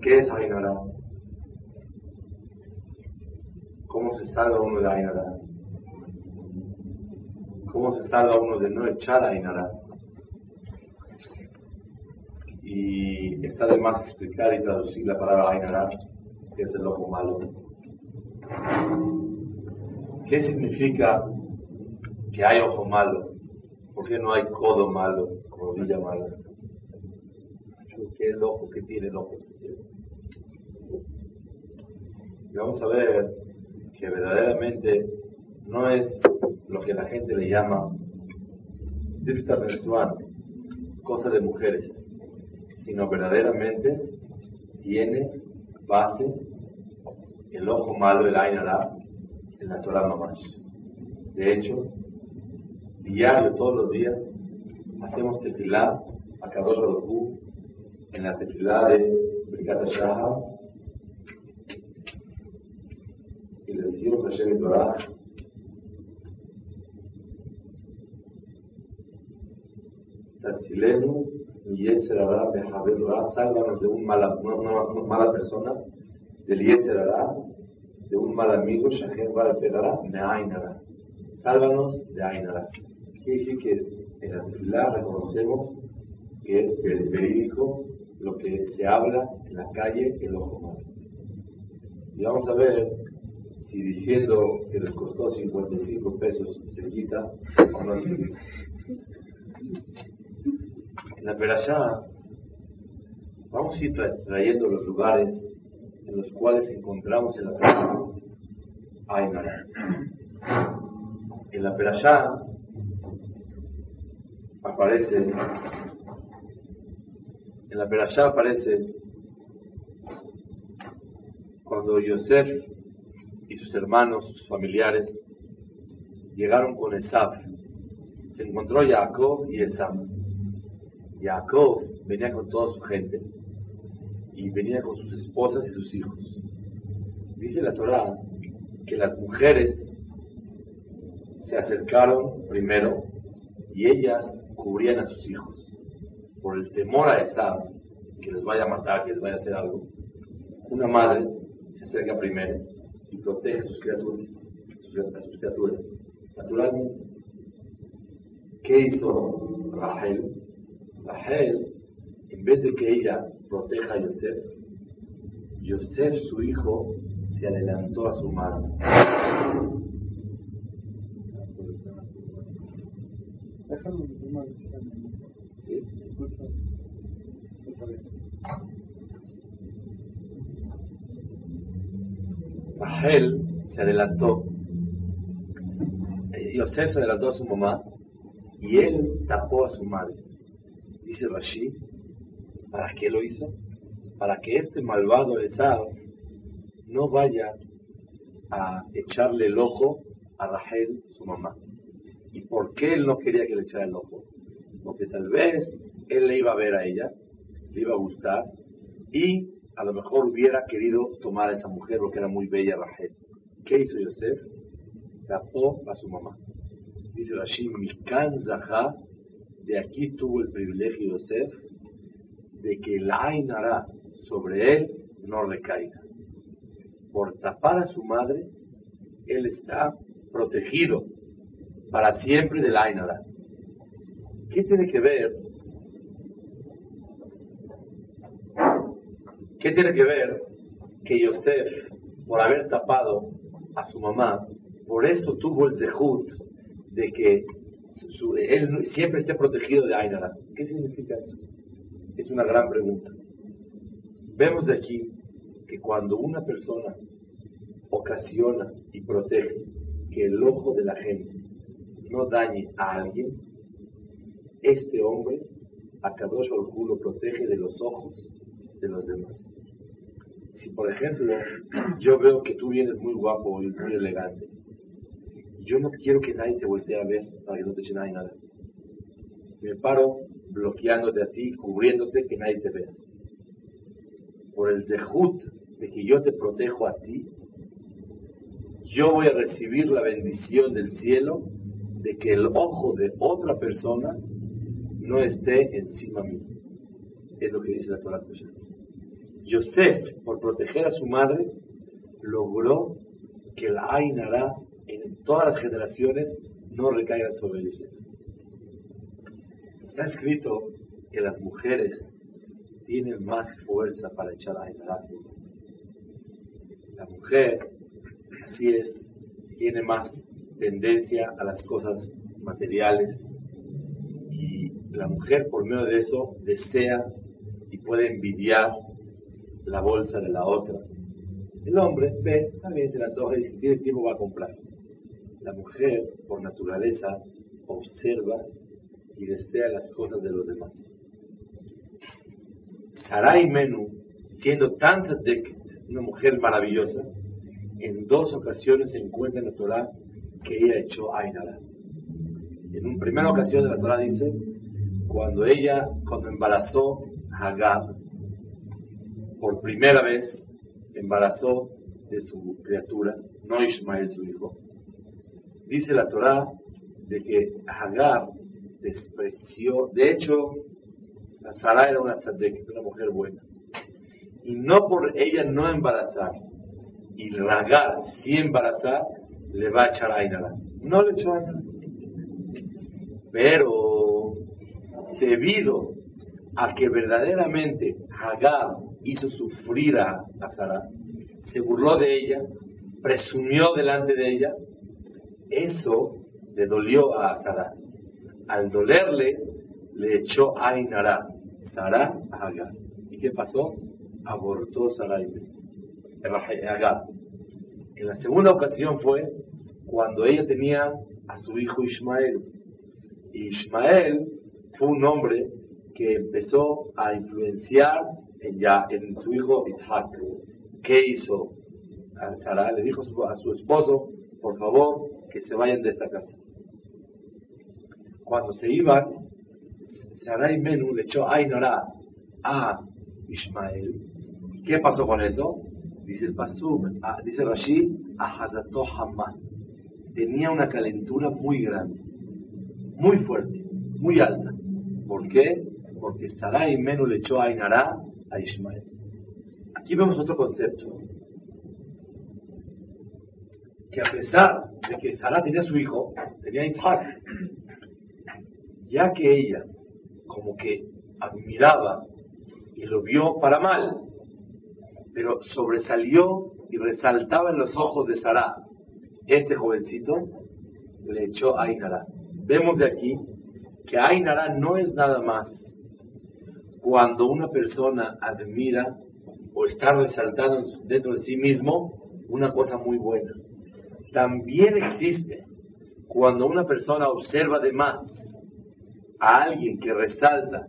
¿Qué es Ainara? ¿Cómo se salva uno de Ainara? ¿Cómo se salva uno de no echar a Ainara? Y está de más explicar y traducir la palabra Ainara, que es el ojo malo. ¿Qué significa que hay ojo malo? ¿Por qué no hay codo malo, rodilla mala? ¿Qué es el ojo? ¿Qué tiene el ojo especial? Y vamos a ver que verdaderamente no es lo que la gente le llama difta mensual, cosa de mujeres, sino verdaderamente tiene base el ojo malo, el Ainara, en la Torah Mamash. De hecho, diario, todos los días, hacemos tefilá a Kadosh Baruj en la tefilá de Brigata Shahar y le decimos a Shem Torah Tatzilenu y Yetzerara Mejaber Ra, sálvanos de un mala, una, una mala persona del Yetzerara, de un mal amigo, Shahen Bar Pedara, Meainara. Sálvanos de Ainara. Quiere decir que en la tefilá reconocemos que es verídico lo que se habla en la calle, el ojo malo. Y vamos a ver si diciendo que les costó 55 pesos se quita o no se quita. En la Perashá vamos a ir trayendo los lugares en los cuales encontramos en la Torah Ainara. En la Perashá aparece, en la Perashá aparece cuando Yosef y sus hermanos, sus familiares, llegaron con Esaf. Se encontró Jacob y Esaf. Jacob venía con toda su gente y venía con sus esposas y sus hijos. Dice la Torá que las mujeres se acercaron primero y ellas cubrían a sus hijos por el temor a Esab que les vaya a matar, que les vaya a hacer algo. Una madre se acerca primero y protege a sus criaturas, a sus criaturas. Naturalmente, ¿qué hizo Rahel? Rahel, en vez de que ella proteja a Yosef, Yosef, su hijo, se adelantó a su madre. ¿Sí? Se adelantó. Yosef se adelantó a su mamá y él tapó a su madre. Dice Rashi, ¿para qué lo hizo? Para que este malvado Esau no vaya a echarle el ojo a Rahel, su mamá. ¿Y por qué él no quería que le echara el ojo? Porque tal vez él le iba a ver a ella, le iba a gustar y a lo mejor hubiera querido tomar a esa mujer porque era muy bella Rahel. ¿Qué hizo Yosef? Tapó a su mamá. Dice Rashid, Mikan Zahá, de aquí tuvo el privilegio Yosef de que la Ainara sobre él no recaiga. Por tapar a su madre, él está protegido para siempre del Ainara. ¿Qué tiene que ver? ¿Qué tiene que ver que Yosef, por haber tapado a su mamá, por eso tuvo el zehut de que su, él siempre esté protegido de Ainara? ¿Qué significa eso? Es una gran pregunta. Vemos de aquí que cuando una persona ocasiona y protege que el ojo de la gente no dañe a alguien, este hombre a Kadosh lo protege de los ojos de los demás. Si, por ejemplo, yo veo que tú vienes muy guapo y muy elegante, yo no quiero que nadie te voltee a ver para que no te eche nada. Me paro bloqueándote a ti, cubriéndote, que nadie te vea. Por el zehut de que yo te protejo a ti, yo voy a recibir la bendición del cielo de que el ojo de otra persona no esté encima mío. Es lo que dice la Torah Yosef, por proteger a su madre, logró que la Ainara en todas las generaciones no recaiga sobre Yosef. Está escrito que las mujeres tienen más fuerza para echar Ainara. La mujer, así es, tiene más tendencia a las cosas materiales la mujer por medio de eso desea y puede envidiar la bolsa de la otra. El hombre ve, también se la antoja y si tiene tiempo va a comprar. La mujer, por naturaleza, observa y desea las cosas de los demás. Sarai Menu, siendo tan una mujer maravillosa, en dos ocasiones se encuentra en la Torah que ella echó Ainara. En una primera ocasión de la Torah dice, cuando ella, cuando embarazó a Hagar, por primera vez embarazó de su criatura, no Ismael su hijo. Dice la Torah de que Hagar despreció, de hecho, Sara era una una mujer buena. Y no por ella no embarazar, y Hagar sí embarazar, le va a echar Ainara. No le echó Ainara. Pero debido a que verdaderamente Hagar hizo sufrir a, Sara, se burló de ella, presumió delante de ella, eso le dolió a Sara. Al dolerle, le echó Ainara, Sara a Hagar. ¿Y qué pasó? Abortó Sara y Hagar. En la segunda ocasión fue cuando ella tenía a su hijo Ismael. Ismael fue un hombre que empezó a influenciar en, ya, en su hijo Isaac. ¿Qué hizo? A Sara le dijo a su esposo, por favor, que se vayan de esta casa. Cuando se iban, Sarai Menú le echó Ainara a Ismael. ¿Qué pasó con eso? Dice el Pasuk, dice Rashi, Ahazato Hamma. Tenía una calentura muy grande, muy fuerte, muy alta. ¿Por qué? Porque Sarai Menú le echó Ainara a Ismael. Aquí vemos otro concepto. Que a pesar de que Sara tenía su hijo, tenía Isaac, ya que ella como que admiraba y lo vio para mal, pero sobresalió y resaltaba en los ojos de Sara. Este jovencito le echó a Ainara. Vemos de aquí que Ainara no es nada más cuando una persona admira o está resaltando dentro de sí mismo una cosa muy buena. También existe cuando una persona observa de más a alguien que resalta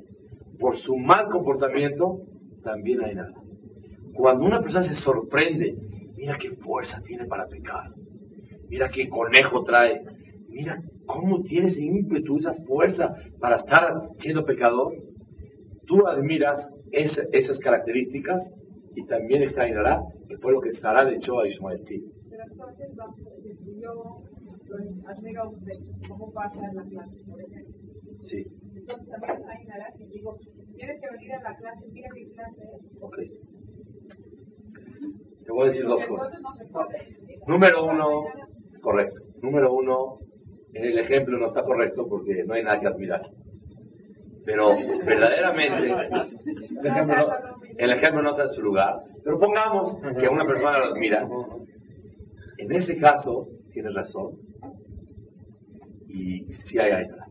por su mal comportamiento, también hay nada. Cuando una persona se sorprende, mira qué fuerza tiene para pecar, mira qué conejo trae, mira cómo tiene ese ímpetu, esa fuerza para estar siendo pecador, tú admiras esas características y también extrañará que fue lo que Sara le echó a Ismael. Sí. Pero entonces yo cómo pasa en la clase, por ejemplo. Sí. Entonces también extrañará si digo, tienes que venir a la clase, mira qué clase. Ok. Te voy a decir dos cosas. Número uno, correcto. Número uno, en el ejemplo no está correcto porque no hay nada que admirar. Pero verdaderamente, el ejemplo, no, el ejemplo no está en su lugar. Pero pongamos que una persona lo admira. En ese caso, tienes razón. Y si hay ayuda.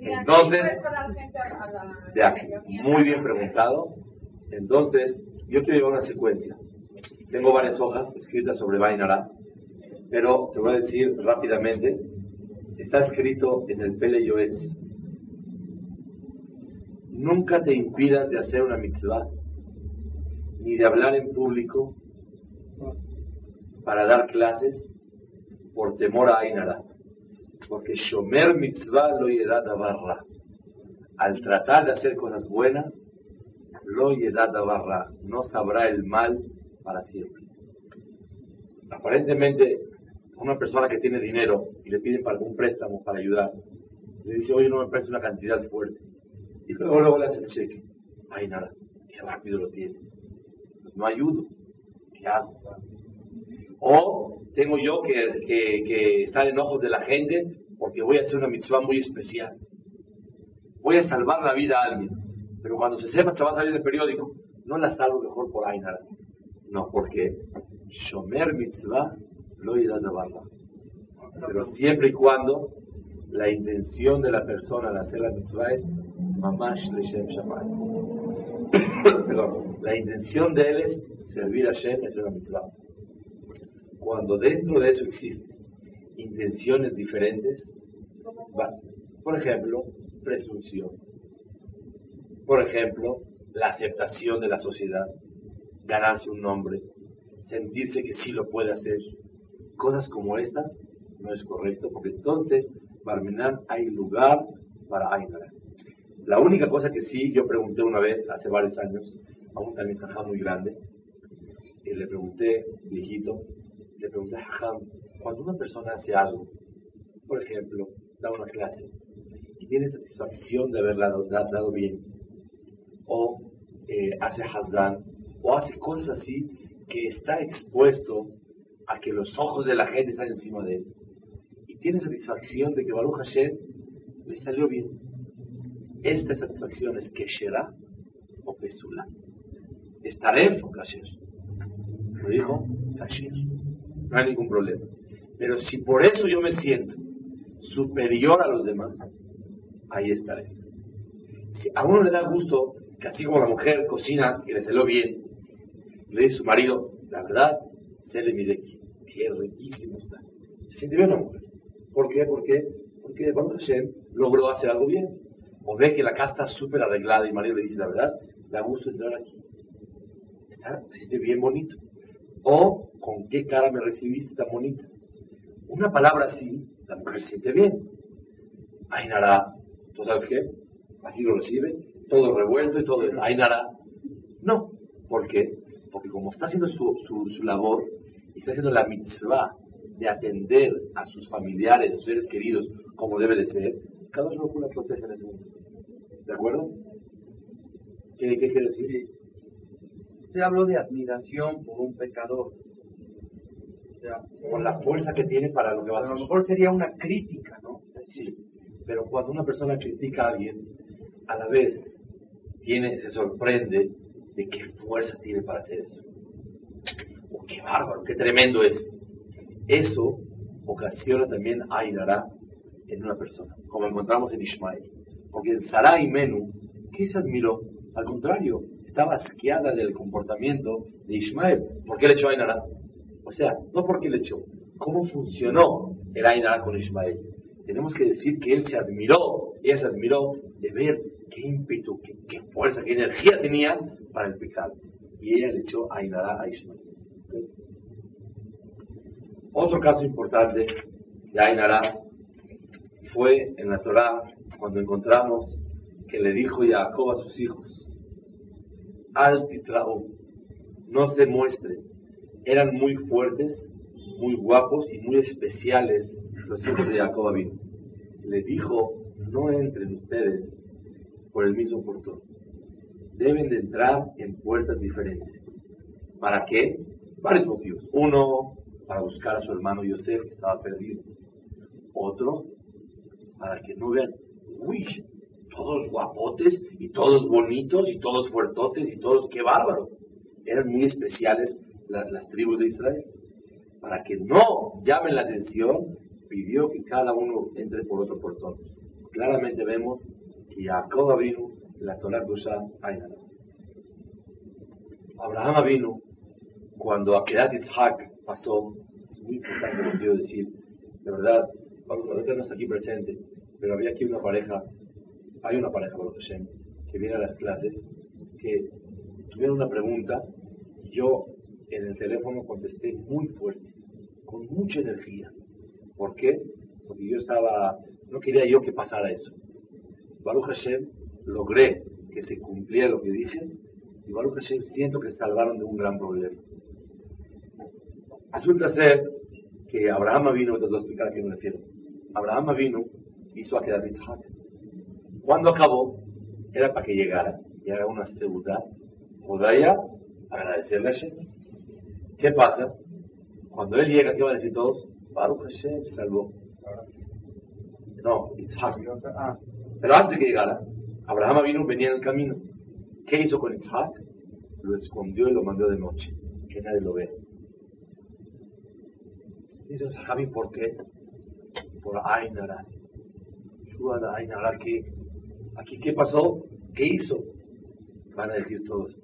Entonces, muy bien preguntado. Entonces, yo quiero llevar una secuencia. Tengo varias hojas escritas sobre Vainara, pero te voy a decir rápidamente Está escrito en el Pele Yoetz nunca te impidas de hacer una mitzvah, ni de hablar en público para dar clases por temor a Ainara. Porque Shomer mitzvah lo yedad. Al tratar de hacer cosas buenas, lo yedad. No sabrá el mal para siempre. Aparentemente, una persona que tiene dinero y le piden para un préstamo para ayudar, le dice, oye, no me parece una cantidad fuerte. Y luego, luego le hace el cheque. Ay, qué rápido lo tiene. Pues no ayudo. ¿Qué hago? O tengo yo que, que, que estar en ojos de la gente porque voy a hacer una mitzvah muy especial. Voy a salvar la vida a alguien. Pero cuando se sepa, se va a salir del periódico. No la salvo mejor por ahí nada. No, porque Shomer mitzvah lo irá barra. Pero siempre y cuando la intención de la persona al hacer la mitzvah es mamash leshem shamay. Perdón, la intención de él es servir a Shem hacer la mitzvah. Cuando dentro de eso existen intenciones diferentes, por ejemplo, presunción. Por ejemplo, la aceptación de la sociedad, ganarse un nombre, sentirse que sí lo puede hacer. Cosas como estas no es correcto, porque entonces, Barminan, hay lugar para Ainara. La única cosa que sí, yo pregunté una vez, hace varios años, a un también muy grande, y le pregunté, viejito, le pregunté a cuando una persona hace algo, por ejemplo, da una clase, y tiene satisfacción de haberla dado, bien, o eh, hace hazan, o hace cosas así, que está expuesto a que los ojos de la gente están encima de él, y tiene satisfacción de que Baruch Hashem le salió bien. Esta satisfacción es Keshera o Pesula. Estaré o Kasher. Lo dijo Kasher no hay ningún problema. Pero si por eso yo me siento superior a los demás, ahí estaré. Si a uno le da gusto que así como la mujer cocina y le salió bien, le dice su marido, la verdad, se le mide qué riquísimo está. Se siente bien la mujer. ¿Por qué? ¿Por qué? Porque Baruch Hashem logró hacer algo bien. O ve que la casa está súper arreglada y marido le dice, la verdad, da gusto entrar aquí. Está, se siente bien bonito. O con qué cara me recibiste tan bonita. Una palabra así, la mujer se siente bien. Ainara, ¿tú sabes qué? Así lo recibe, todo revuelto y todo. Ainara, no. ¿Por qué? Porque como está haciendo su, su, labor y está haciendo la mitzvah de atender a sus familiares, a sus seres queridos, como debe de ser, cada uno la protege en ese mundo. ¿De acuerdo? ¿Qué, qué quiere decir? Usted habló de admiración por un pecador con la fuerza que tiene para lo que va a hacer. A lo mejor sería una crítica, ¿no? Sí, pero cuando una persona critica a alguien, a la vez tiene, se sorprende de qué fuerza tiene para hacer eso. Oh, qué bárbaro, qué tremendo es. Eso ocasiona también Ainara en una persona, como encontramos en Ismael. Porque en Sarai Menú, ¿qué se admiró? Al contrario, estaba asqueada del comportamiento de Ismael. ¿Por qué le echó Ainara? O sea, no porque le echó, cómo funcionó el Ainara con Ismael. Tenemos que decir que él se admiró, ella se admiró de ver qué ímpetu, qué, fuerza, qué energía tenía para el pecado. Y ella le echó Ainara a Ismael. Otro caso importante de Ainara fue en la Torah cuando encontramos que le dijo Jacob a sus hijos, al titrao, no se muestre eran muy fuertes, muy guapos y muy especiales los hijos de Jacob. Le dijo, no entren ustedes por el mismo portón. Deben de entrar en puertas diferentes. ¿Para qué? Varios motivos. Uno, para buscar a su hermano Yosef, que estaba perdido. Otro, para que no vean, uy, todos guapotes y todos bonitos y todos fuertotes y todos, qué bárbaro. Eran muy especiales las tribus de Israel. Para que no llamen la atención, pidió que cada uno entre por otro portón. Claramente vemos que Jacob vino la Torah Dusha Abraham vino cuando Akedat Isaac pasó, es muy importante lo que quiero decir, de verdad, ahorita no está aquí presente, pero había aquí una pareja, hay una pareja, Baruch Hashem, que viene a las clases que tuvieron una pregunta y yo en el teléfono contesté muy fuerte, con mucha energía. ¿Por qué? Porque yo estaba, no quería yo que pasara eso. Baruch Hashem, logré que se cumpliera lo que dije y Baruch Hashem siento que se salvaron de un gran problema. Resulta ser que Abraham vino, te voy a explicar a qué me refiero. Abraham vino, hizo a quedar Isaac. Cuando acabó, era para que llegara y haga una seguridad. Podría agradecerle a Hashem. ¿Qué pasa? Cuando él llega, ¿qué van a decir todos? Baruch Hashem salvó. No, Isaac. Pero antes que llegara, Abraham vino, venía en el camino. ¿Qué hizo con Isaac? Lo escondió y lo mandó de noche, que nadie lo vea. Dice Javi, ¿por qué? Por Ainara. Ainara, ¿qué? ¿Aquí qué pasó? ¿Qué hizo? Van a decir todos,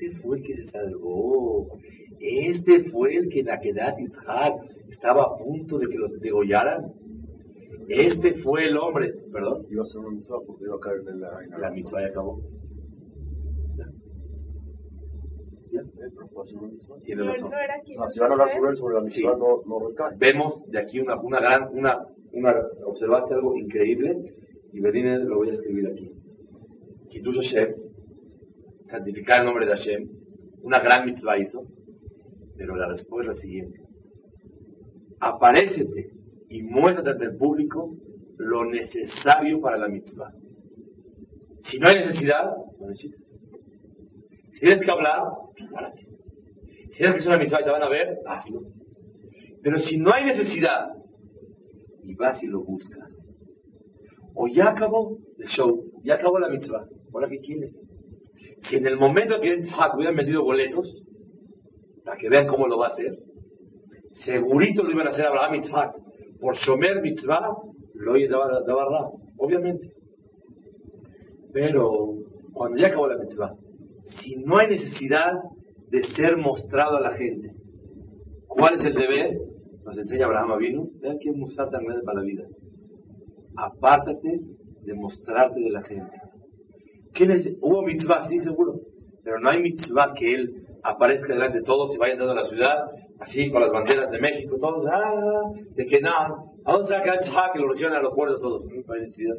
este fue el que se salvó. Este fue el que en Akedat Yitzhak estaba a punto de que los degollaran. Este fue el hombre, perdón. Iba a ser una mitzvah porque iba a caer en la La mitzvah ya acabó. Tiene razón. no sea, si van a hablar con él sobre la Sí. mitzvah, no, no recae. Vemos de aquí una, una gran, una, una, observaste algo increíble y Berine lo voy a escribir aquí. Kiddush Hashem, santificar el nombre de Hashem, una gran mitzvah hizo, pero la respuesta es la siguiente. Aparécete y muéstrate ante el público lo necesario para la mitzvah. Si no hay necesidad, no necesitas. Si tienes que hablar, prepárate. Si tienes que hacer una mitzvah y te van a ver, hazlo. Pero si no hay necesidad, y vas y lo buscas, o ya acabó el show, ya acabó la mitzvah, ¿ahora qué quieres? Si en el momento que en Tzhak hubieran vendido boletos, para que vean cómo lo va a hacer, segurito lo iban a hacer Abraham Tzhak. Por Shomer mitzvah, lo oye Dabarra, obviamente. Pero cuando ya acabó la mitzvah, si no hay necesidad de ser mostrado a la gente, ¿cuál es el deber? Nos enseña Abraham Avinu, vean qué musar tan grande para la vida. Apártate de mostrarte de la gente. ¿Quién es? Hubo mitzvah, sí, seguro. Pero no hay mitzvah que él aparezca delante de todos y vaya entrando a la ciudad, así con las banderas de México, todos, ah, de que nada. ¿A dónde Tzhak? Que lo reciban al aeropuerto todos. No hay necesidad.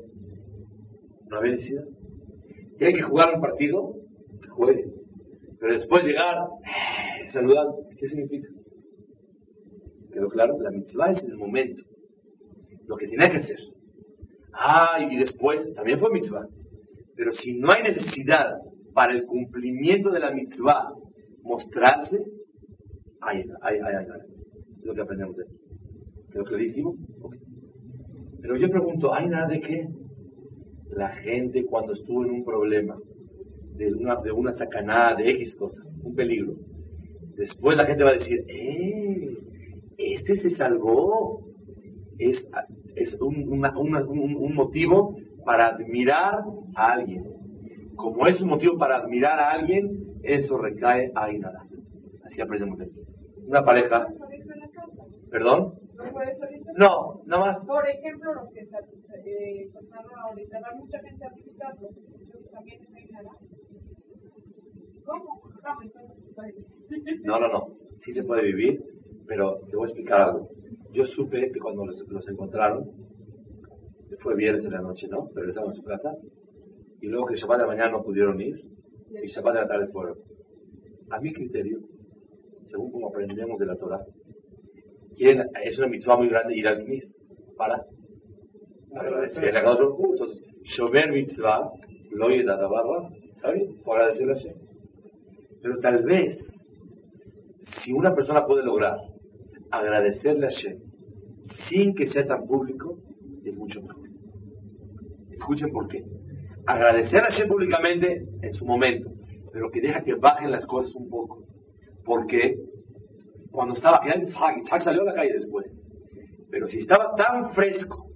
No hay necesidad. Tiene que jugar un partido, que juegue. Pero después llegar, saludar, ¿qué significa? ¿Quedó claro? La mitzvah es el momento. Lo que tiene que hacer. Ah, y después, también fue mitzvah. Pero si no hay necesidad para el cumplimiento de la mitzvah mostrarse, ay, ay, ay. Es lo que aprendemos de aquí. ¿Quedó clarísimo? Ok. Pero yo pregunto, ¿hay nada de qué? La gente cuando estuvo en un problema, de una, de una sacanada, de X cosa, un peligro, después la gente va a decir, ¡eh! Este se salvó. Es, es un, una- una- un- un motivo para admirar a alguien. Como es un motivo para admirar a alguien, eso recae a nada. Así aprendemos de aquí. Una pareja. ¿perdón? No nada más. Por ejemplo, los que se- eh, ahorita, mucha gente a visitarlo. También es Ainara. ¿Cómo? Ah, pues, entonces, está bien. No, no, no. Sí se puede vivir, pero te voy a explicar algo. Yo supe que cuando los, encontraron, fue viernes en la noche, ¿no? Regresaron a su casa. Y luego que Shabbat de la mañana no pudieron ir, y Shabbat de la tarde fueron. A mi criterio, según como aprendemos de la Torah, es una mitzvah muy grande ir al Knis para agradecerle a Kadosh. Entonces, Shomer mitzvah, lo da barra, ¿está bien? Por agradecerle a Hashem. Pero tal vez, si una persona puede lograr agradecerle a Hashem sin que sea tan público, es mucho mejor. Escuchen por qué. Agradecer a Hashem públicamente en su momento, pero que deja que bajen las cosas un poco. Porque cuando estaba, que era Isaac, Isaac salió a la calle después. Pero si estaba tan fresco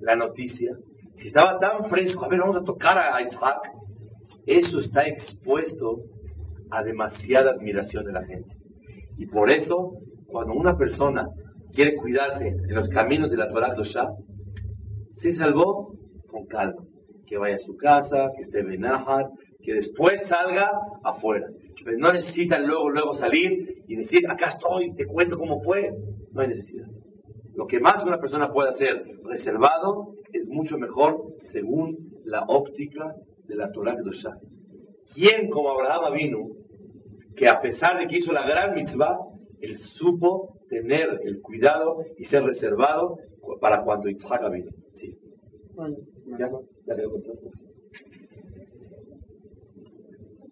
la noticia, si estaba tan fresco, a ver, vamos a tocar a Isaac, eso está expuesto a demasiada admiración de la gente. Y por eso, cuando una persona quiere cuidarse en los caminos de la Torah Dosha, se salvó con calma. que vaya a su casa, que esté benajar, que después salga afuera. Pero no necesita luego, luego salir y decir, acá estoy, te cuento cómo fue. No hay necesidad. Lo que más una persona puede hacer reservado es mucho mejor según la óptica de la Torah Kedoshá. ¿Quién como Abraham vino que a pesar de que hizo la gran mitzvah, él supo tener el cuidado y ser reservado para cuando Isaac vino? Sí. ¿Ya? ¿Ya te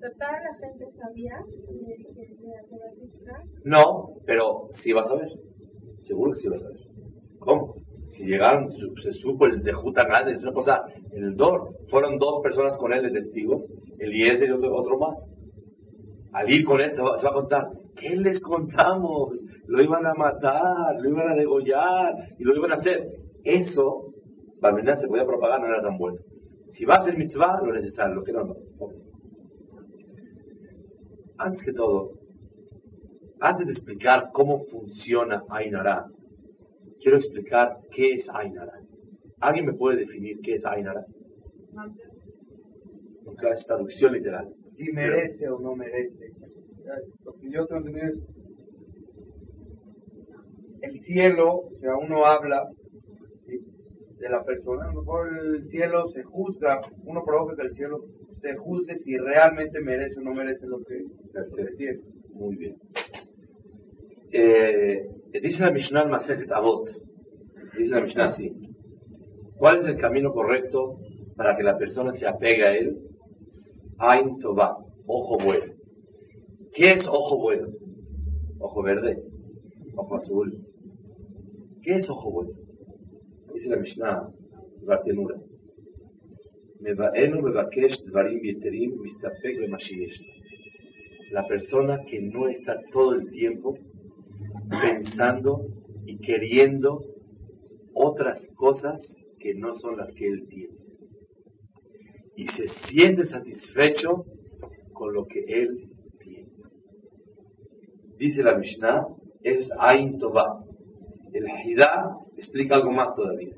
toda la gente sabía. No, pero sí vas a ver. Seguro que sí vas a ver. ¿Cómo? Si llegaron, se supo el de Jutanad, es una cosa, en el Dor, fueron dos personas con él de testigos, Eliezer y otro, otro más. Al ir con él se va, se va a contar, ¿qué les contamos? Lo iban a matar, lo iban a degollar y lo iban a hacer. Eso, Barmenán se podía propagar, no era tan bueno. Si va a ser mitzvah, lo necesario, lo que no, no. Antes que todo, antes de explicar cómo funciona Ainara, quiero explicar qué es Ainara. ¿Alguien me puede definir qué es Ainara? Porque es traducción literal. Si merece o no merece. Lo que yo tengo entendido es el cielo, o sea, uno habla de la persona, a lo mejor el cielo se juzga, uno provoca que el cielo se juzgue si realmente merece o no merece lo que. Muy bien. Eh, dice la Mishnah en Masejet Avot, dice la Mishnah así, ¿cuál es el camino correcto para que la persona se apegue a él? Ain Toba, ojo bueno. ¿Qué es ojo bueno? Ojo verde, ojo azul. ¿Qué es ojo bueno? Dice la Mishnah, la tenura. La persona que no está todo el tiempo pensando y queriendo otras cosas que no son las que él tiene. Y se siente satisfecho con lo que él tiene. Dice la Mishnah, es Ain Tová. El Hidá explica algo más todavía.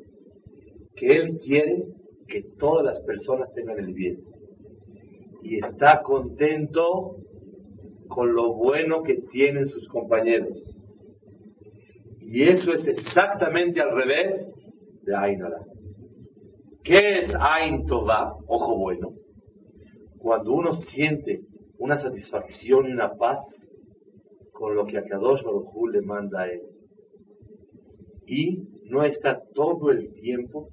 Que él quiere que todas las personas tengan el bien. Y está contento con lo bueno que tienen sus compañeros. Y eso es exactamente al revés de Ainara. ¿Qué es Ain Tová? Ojo bueno. Cuando uno siente una satisfacción y una paz con lo que a Kadosh Baruj le manda a él. Y no está todo el tiempo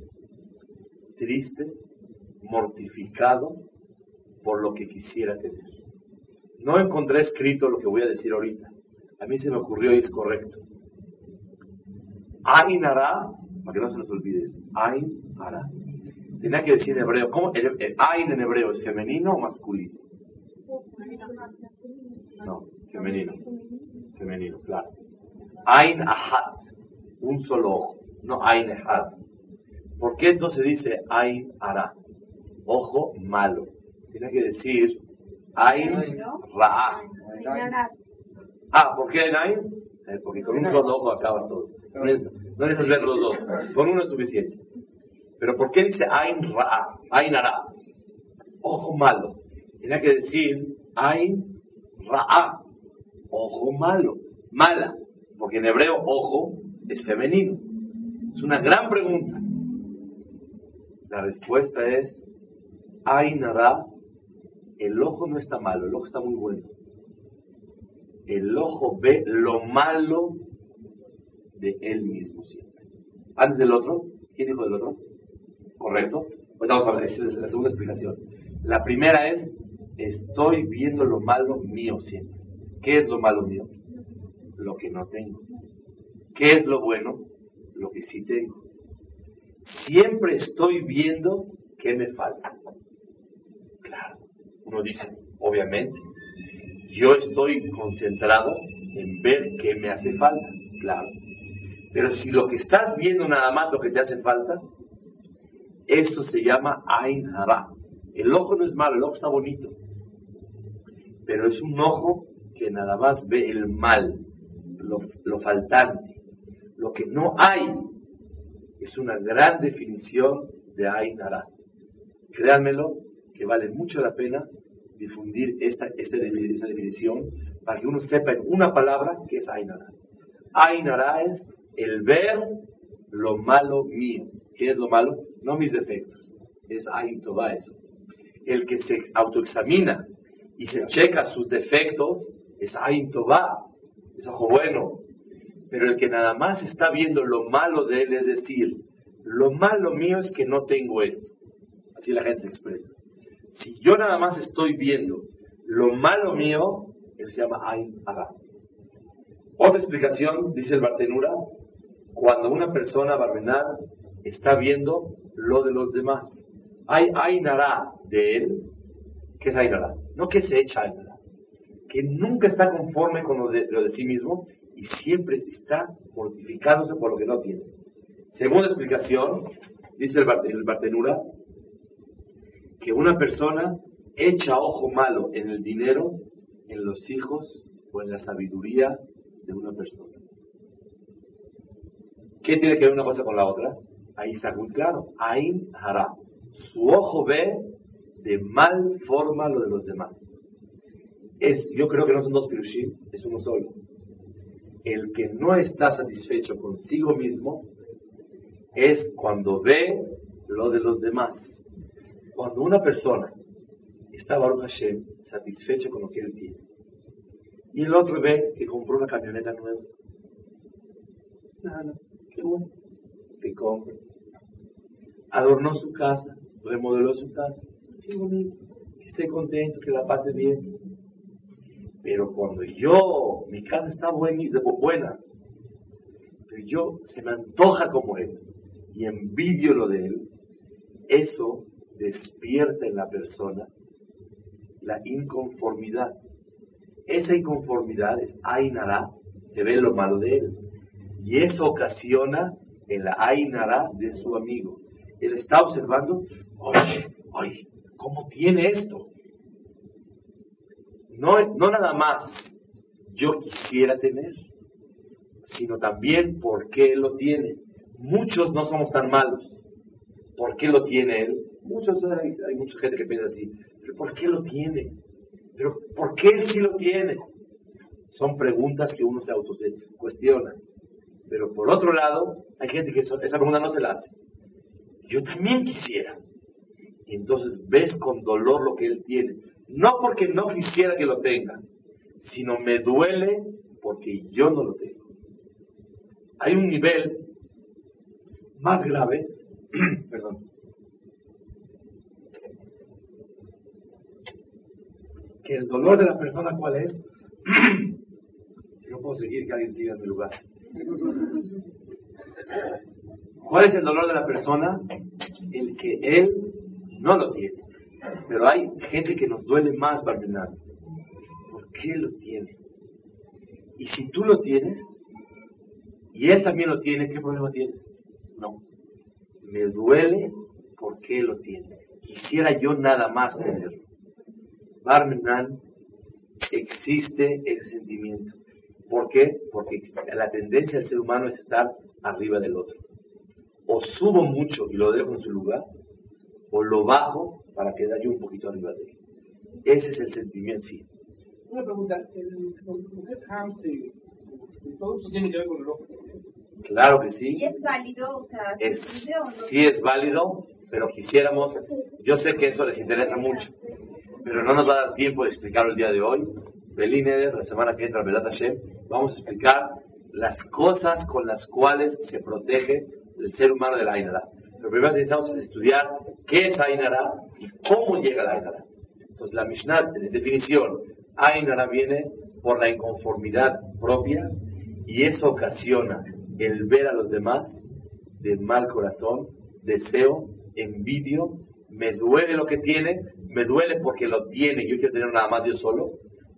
triste, mortificado por lo que quisiera tener. No encontré escrito lo que voy a decir ahorita. A mí se me ocurrió y es correcto. Ain Ara, para que no se nos olvide, Ain Ara. Tenía que decir en hebreo, ¿cómo? El- el Ain en hebreo es femenino o masculino? No, femenino. Femenino, claro. Ain Ahat, un solo ojo, no Ain Ahad. ¿Por qué entonces dice Ain Ara? Ojo malo. Tiene que decir Ain Ra'a. Ah, ¿por qué en Ain? Eh, porque con un solo ojo acabas todo. No necesitas ver los dos. Con uno es suficiente. Pero ¿por qué dice Ain Ra'a? Ain. Ojo malo. Tiene que decir Ain Ra'a. Ojo malo. Mala. Porque en hebreo ojo es femenino. Es una gran pregunta. La respuesta es Ain. El ojo no está malo, el ojo está muy bueno. El ojo ve lo malo de él mismo siempre. Antes del otro, ¿quién dijo del otro? ¿Correcto? Pues vamos a ver, esa es la segunda explicación. La primera es, estoy viendo lo malo mío siempre. ¿Qué es lo malo mío? Lo que no tengo. ¿Qué es lo bueno? Lo que sí tengo. Siempre estoy viendo qué me falta. Claro, uno dice, obviamente, yo estoy concentrado en ver qué me hace falta, claro. Pero si lo que estás viendo nada más lo que te hace falta, eso se llama Ain Hara. El ojo no es malo, el ojo está bonito. Pero es un ojo que nada más ve el mal, lo, lo faltante, lo que no hay. Es una gran definición de Ain Hara. Créanmelo, que vale mucho la pena difundir esta, esta, esta definición para que uno sepa en una palabra qué es Ainara. Ainara es el ver lo malo mío. ¿Qué es lo malo? No mis defectos. Es Ain Toba eso. El que se autoexamina y se checa sus defectos es Ain Toba. Es ojo bueno. Pero el que nada más está viendo lo malo de él, es decir, lo malo mío es que no tengo esto. Así la gente se expresa. Si yo nada más estoy viendo lo malo mío, él se llama Ain Ara. Otra explicación, dice el Bartenura, cuando una persona barbenar está viendo lo de los demás. Hay Ainara de él, que es Ainara, no que se echa Ainara, que nunca está conforme con lo de, lo de sí mismo y siempre está mortificándose por lo que no tiene. Segunda explicación, dice el, el Bartenura, que una persona echa ojo malo en el dinero, en los hijos o en la sabiduría de una persona. ¿Qué tiene que ver una cosa con la otra? Ahí está muy claro. Ain hará. Su ojo ve de mal forma lo de los demás. Es, yo creo que no son dos pirushim, es uno solo. El que no está satisfecho consigo mismo es cuando ve lo de los demás. Cuando una persona está Baruch Hashem satisfecho con lo que él tiene y el otro ve que compró una camioneta nueva, nada, qué bueno, que compre. Adornó su casa, remodeló su casa, qué bonito, que esté contento, que la pase bien. Pero cuando yo, mi casa está buena, pero yo se me antoja como él y envidio lo de él, eso despierta en la persona la inconformidad. Esa inconformidad es Ainara, se ve lo malo de él. Y eso ocasiona el Ainara de su amigo. Él está observando, oye, oye, ¿cómo tiene esto? No, no nada más yo quisiera tener, sino también por qué él lo tiene. Muchos no somos tan malos. ¿Por qué lo tiene él? Muchos, hay, hay mucha gente que piensa así. ¿Pero por qué lo tiene? ¿Pero por qué él sí lo tiene? Son preguntas que uno se auto cuestiona. Pero por otro lado, hay gente que esa pregunta no se la hace. Yo también quisiera. Entonces ves con dolor lo que él tiene. No porque no quisiera que lo tenga, sino me duele porque yo no lo tengo. Hay un nivel más grave, perdón, que el dolor de la persona cuál es, si no puedo seguir, que alguien siga en mi lugar. ¿Cuál es el dolor de la persona? El que él no lo tiene. Pero hay gente que nos duele más, Barmenal. ¿Por qué lo tiene? Y si tú lo tienes, y él también lo tiene, ¿qué problema tienes? No. Me duele porque lo tiene. Quisiera yo nada más tenerlo. Barmenan existe ese sentimiento. ¿Por qué? Porque la tendencia del ser humano es estar arriba del otro. O subo mucho y lo dejo en su lugar, o lo bajo para quedar yo un poquito arriba de él. Ese es el sentimiento, sí. Una pregunta, el, ¿por qué hamstring? Todo eso tiene que ver con el ojo. Claro que sí. ¿Y es válido? O sea, Es, sí es válido, pero quisiéramos, yo sé que eso les interesa mucho, pero no nos va a dar tiempo de explicarlo el día de hoy. Belín Eder, la semana que entra, Belat Hashem, vamos a explicar las cosas con las cuales se protege el ser humano de la Ainara. Pero primero necesitamos estudiar qué es Ainara y cómo llega la Ainara. Entonces la Mishnah, en definición, Ainara viene por la inconformidad propia y eso ocasiona el ver a los demás de mal corazón, deseo, envidio, me duele lo que tiene, me duele porque lo tiene, yo quiero tener nada más yo solo,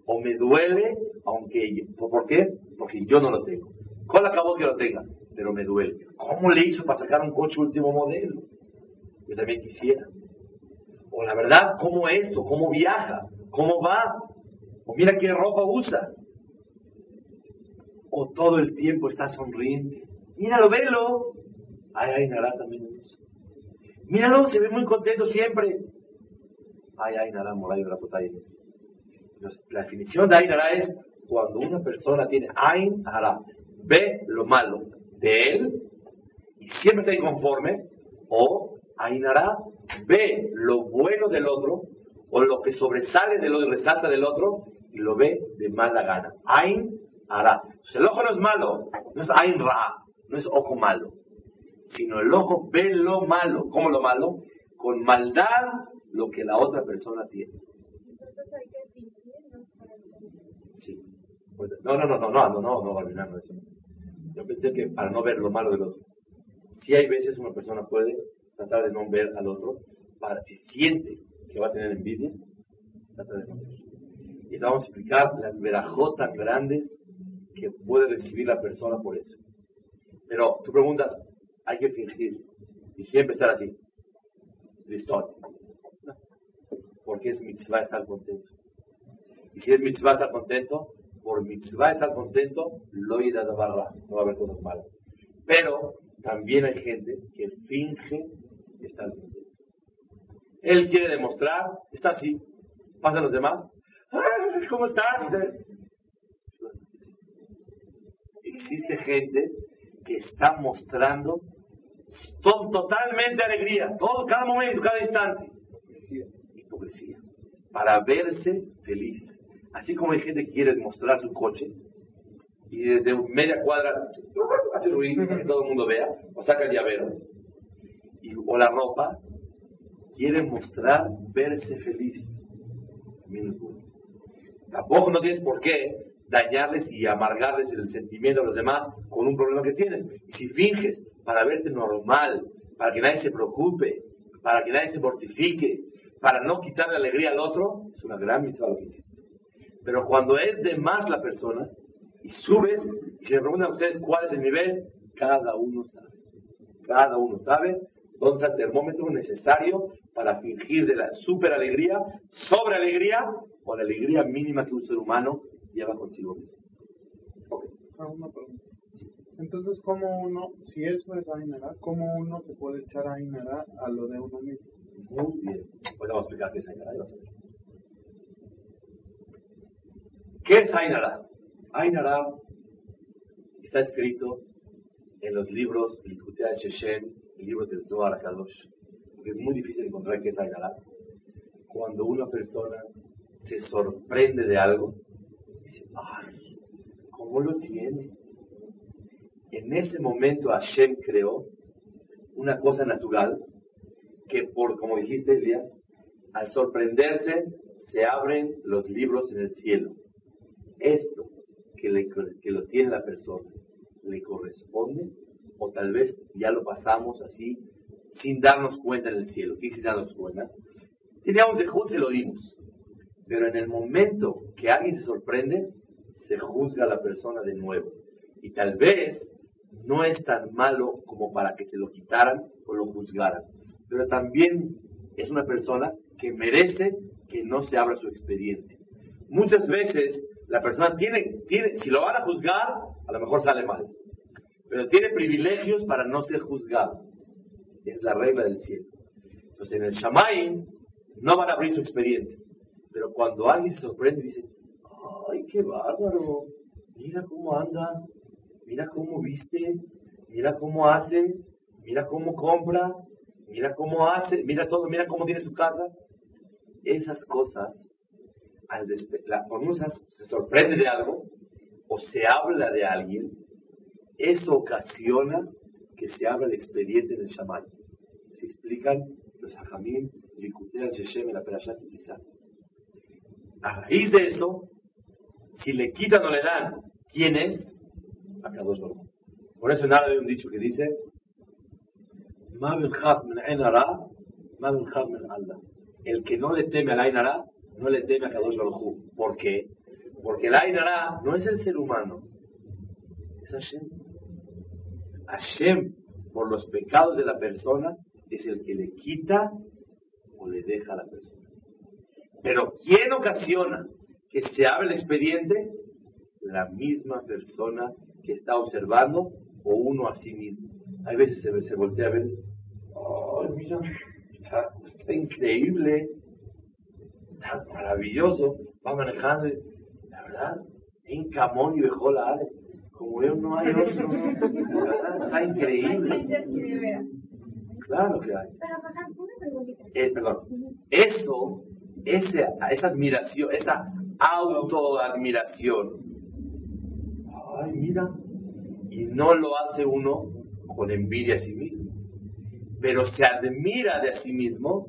o me duele aunque, ¿por qué? Porque yo no lo tengo. ¿Cuál acabó que lo tenga? Pero me duele. ¿Cómo le hizo para sacar un coche último modelo? Yo también quisiera. O la verdad, ¿cómo esto? ¿Cómo viaja? ¿Cómo va? O mira qué ropa usa. O todo el tiempo está sonriente. Míralo, velo. Ay, ay, nada también eso. Míralo, se ve muy contento siempre. Ay, ay, nada, moray, eso. La definición de Ainara es cuando una persona tiene Ain Hara, ve lo malo de él y siempre está inconforme, o Ainara ve lo bueno del otro, o lo que sobresale de lo que resalta del otro, y lo ve de mala gana. Ain Hara. el ojo no es malo, no es Ain Ra, no es ojo malo, sino el ojo ve lo malo. ¿Cómo lo malo? Con maldad lo que la otra persona tiene. No, no, no, no, no, no, no, no, no, eso. Yo pensé que para no ver lo malo del otro. Si hay veces una persona puede tratar de no ver al otro, para si siente que va a tener envidia, tratar de no ver. Y te vamos a explicar las verajotas grandes que puede recibir la persona por eso. Pero tú preguntas, hay que fingir y siempre estar así, listo. Porque es mitzvah estar contento. Y si es mitzvah estar contento, por mitzvah estar contento, lo irá de barra, no va a haber cosas malas. Pero también hay gente que finge estar contento. Él quiere demostrar, está así, pasan los demás, ¿cómo estás? Existe gente que está mostrando totalmente alegría, todo, cada momento, cada instante. Hipocresía. Para verse feliz. Así como hay gente que quiere mostrar su coche y desde media cuadra hace ruido para que todo el mundo vea, o saca el llavero, o la ropa, quiere mostrar verse feliz. Tampoco no tienes por qué dañarles y amargarles el sentimiento a los demás con un problema que tienes. Y si finges para verte normal, para que nadie se preocupe, para que nadie se mortifique, para no quitarle alegría al otro, es una gran mitzvah lo que hiciste. Pero cuando es de más la persona y subes, y se le preguntan a ustedes cuál es el nivel, cada uno sabe. Cada uno sabe dónde está el termómetro necesario para fingir de la super alegría, sobre alegría o la alegría mínima que un ser humano lleva consigo mismo. Ah, Entonces, ¿cómo uno, si eso es Ainara, cómo uno se puede echar Ainara a lo de uno mismo? Muy bien. Pues vamos a explicar qué es Ainara y vas a ver. ¿Qué es Ainara? Ainara está escrito en los libros Likutea Sheshem, libros del Zohar Kadosh, porque es muy difícil encontrar qué es Ainara. Cuando una persona se sorprende de algo, dice, ¡ay! ¿Cómo lo tiene? En ese momento Hashem creó una cosa natural que por, como dijiste Elías, al sorprenderse se abren los libros en el cielo esto que, le, que lo tiene la persona le corresponde o tal vez ya lo pasamos así sin darnos cuenta en el cielo. ¿Qué sin darnos cuenta? Teníamos de se lo dimos. Pero en el momento que alguien se sorprende, se juzga a la persona de nuevo. Y tal vez no es tan malo como para que se lo quitaran o lo juzgaran. Pero también es una persona que merece que no se abra su expediente. Muchas veces la persona tiene, tiene, si lo van a juzgar, a lo mejor sale mal. Pero tiene privilegios para no ser juzgado. Es la regla del cielo. Entonces en el Shamaim no van a abrir su expediente. Pero cuando alguien se sorprende y dice, ¡ay, qué bárbaro! Mira cómo anda, mira cómo viste, mira cómo hace, mira cómo compra, mira cómo hace, mira todo, mira cómo tiene su casa. Esas cosas al cuando uno se sorprende de algo o se habla de alguien, eso ocasiona que se abra el expediente en el. Se explican los Hajamim, Likutea, Sheshem, la Perashat A raíz de eso, si le quitan o le dan, ¿quién es? dos Baruch. Por eso árabe hay un dicho que dice, el que no le teme al Ainara no le teme a Kadosh Baruj ¿Por qué? Porque el Ainara no es el ser humano, es Hashem. Hashem, por los pecados de la persona, es el que le quita o le deja a la persona. Pero ¿quién ocasiona que se abra el expediente? La misma persona que está observando o uno a sí mismo. Hay veces se, se voltea a ver, Oh, mira, está, está increíble, maravilloso, va manejando, y, la verdad, en Camón y Bejola Alex, como yo no hay otro, la verdad, está increíble. Claro que hay. Eh, perdón, eso, ese, esa admiración, esa autoadmiración, ay, mira, y no lo hace uno con envidia a sí mismo, pero se admira de a sí mismo,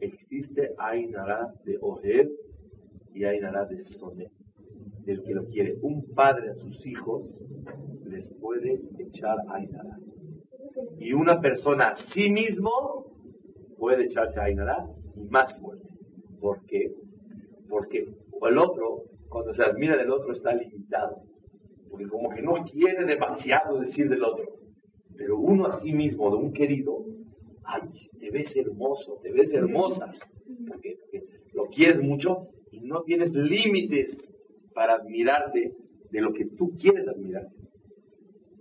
existe Ainara de Oher y Ainara de Soné, del que lo quiere. Un padre a sus hijos les puede echar Ainara. Y una persona a sí mismo puede echarse Ainara y más fuerte. ¿Por qué? Porque el otro, cuando se admira del otro, está limitado. Porque como que no quiere demasiado decir del otro. Pero uno a sí mismo, de un querido, ay, te ves hermoso, te ves hermosa. Porque, porque lo quieres mucho y no tienes límites para admirarte de lo que tú quieres admirarte.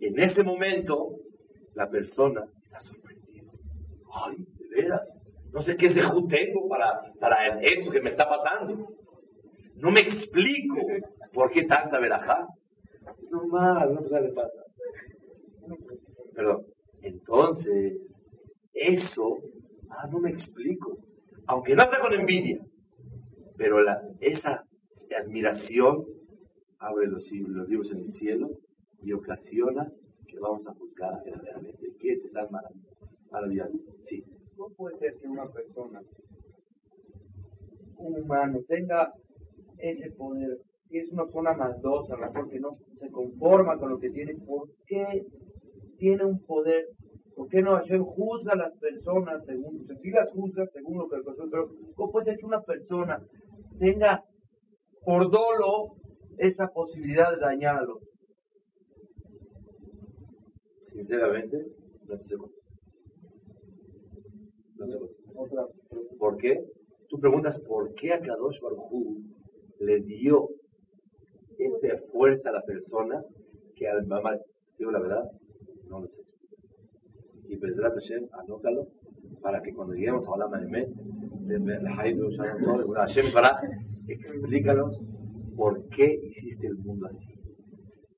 En ese momento, la persona está sorprendida. Ay, de veras, no sé qué sejú tengo para, para esto que me está pasando. No me explico por qué tanta verajá. Es normal, una cosa le pasa. Perdón. Entonces, eso, ah, no me explico. Aunque no sea con envidia, pero la, esa admiración abre los, libros en el cielo y ocasiona que vamos a juzgar verdaderamente qué te están maravillando. Sí. No puede ser que una persona, un humano, tenga ese poder, si es una persona maldosa, a lo mejor que no se conforma con lo que tiene, ¿por qué tiene un poder? ¿Por qué no Hashem juzga a las personas según, o sea, sí las juzga según lo que el corazón, pero ¿cómo puede ser que una persona tenga por dolo esa posibilidad de dañar al otro? Sinceramente, no te sé. No sé. ¿Por qué? Tú preguntas por qué a Kadosh Baruj le dio esa fuerza a la persona que al mamá, digo la verdad, no lo sé. Y Bezrat Hashem, anótalo, para que cuando lleguemos a Olam Emet, de Haidu, Hashem para explícanos por qué hiciste el mundo así.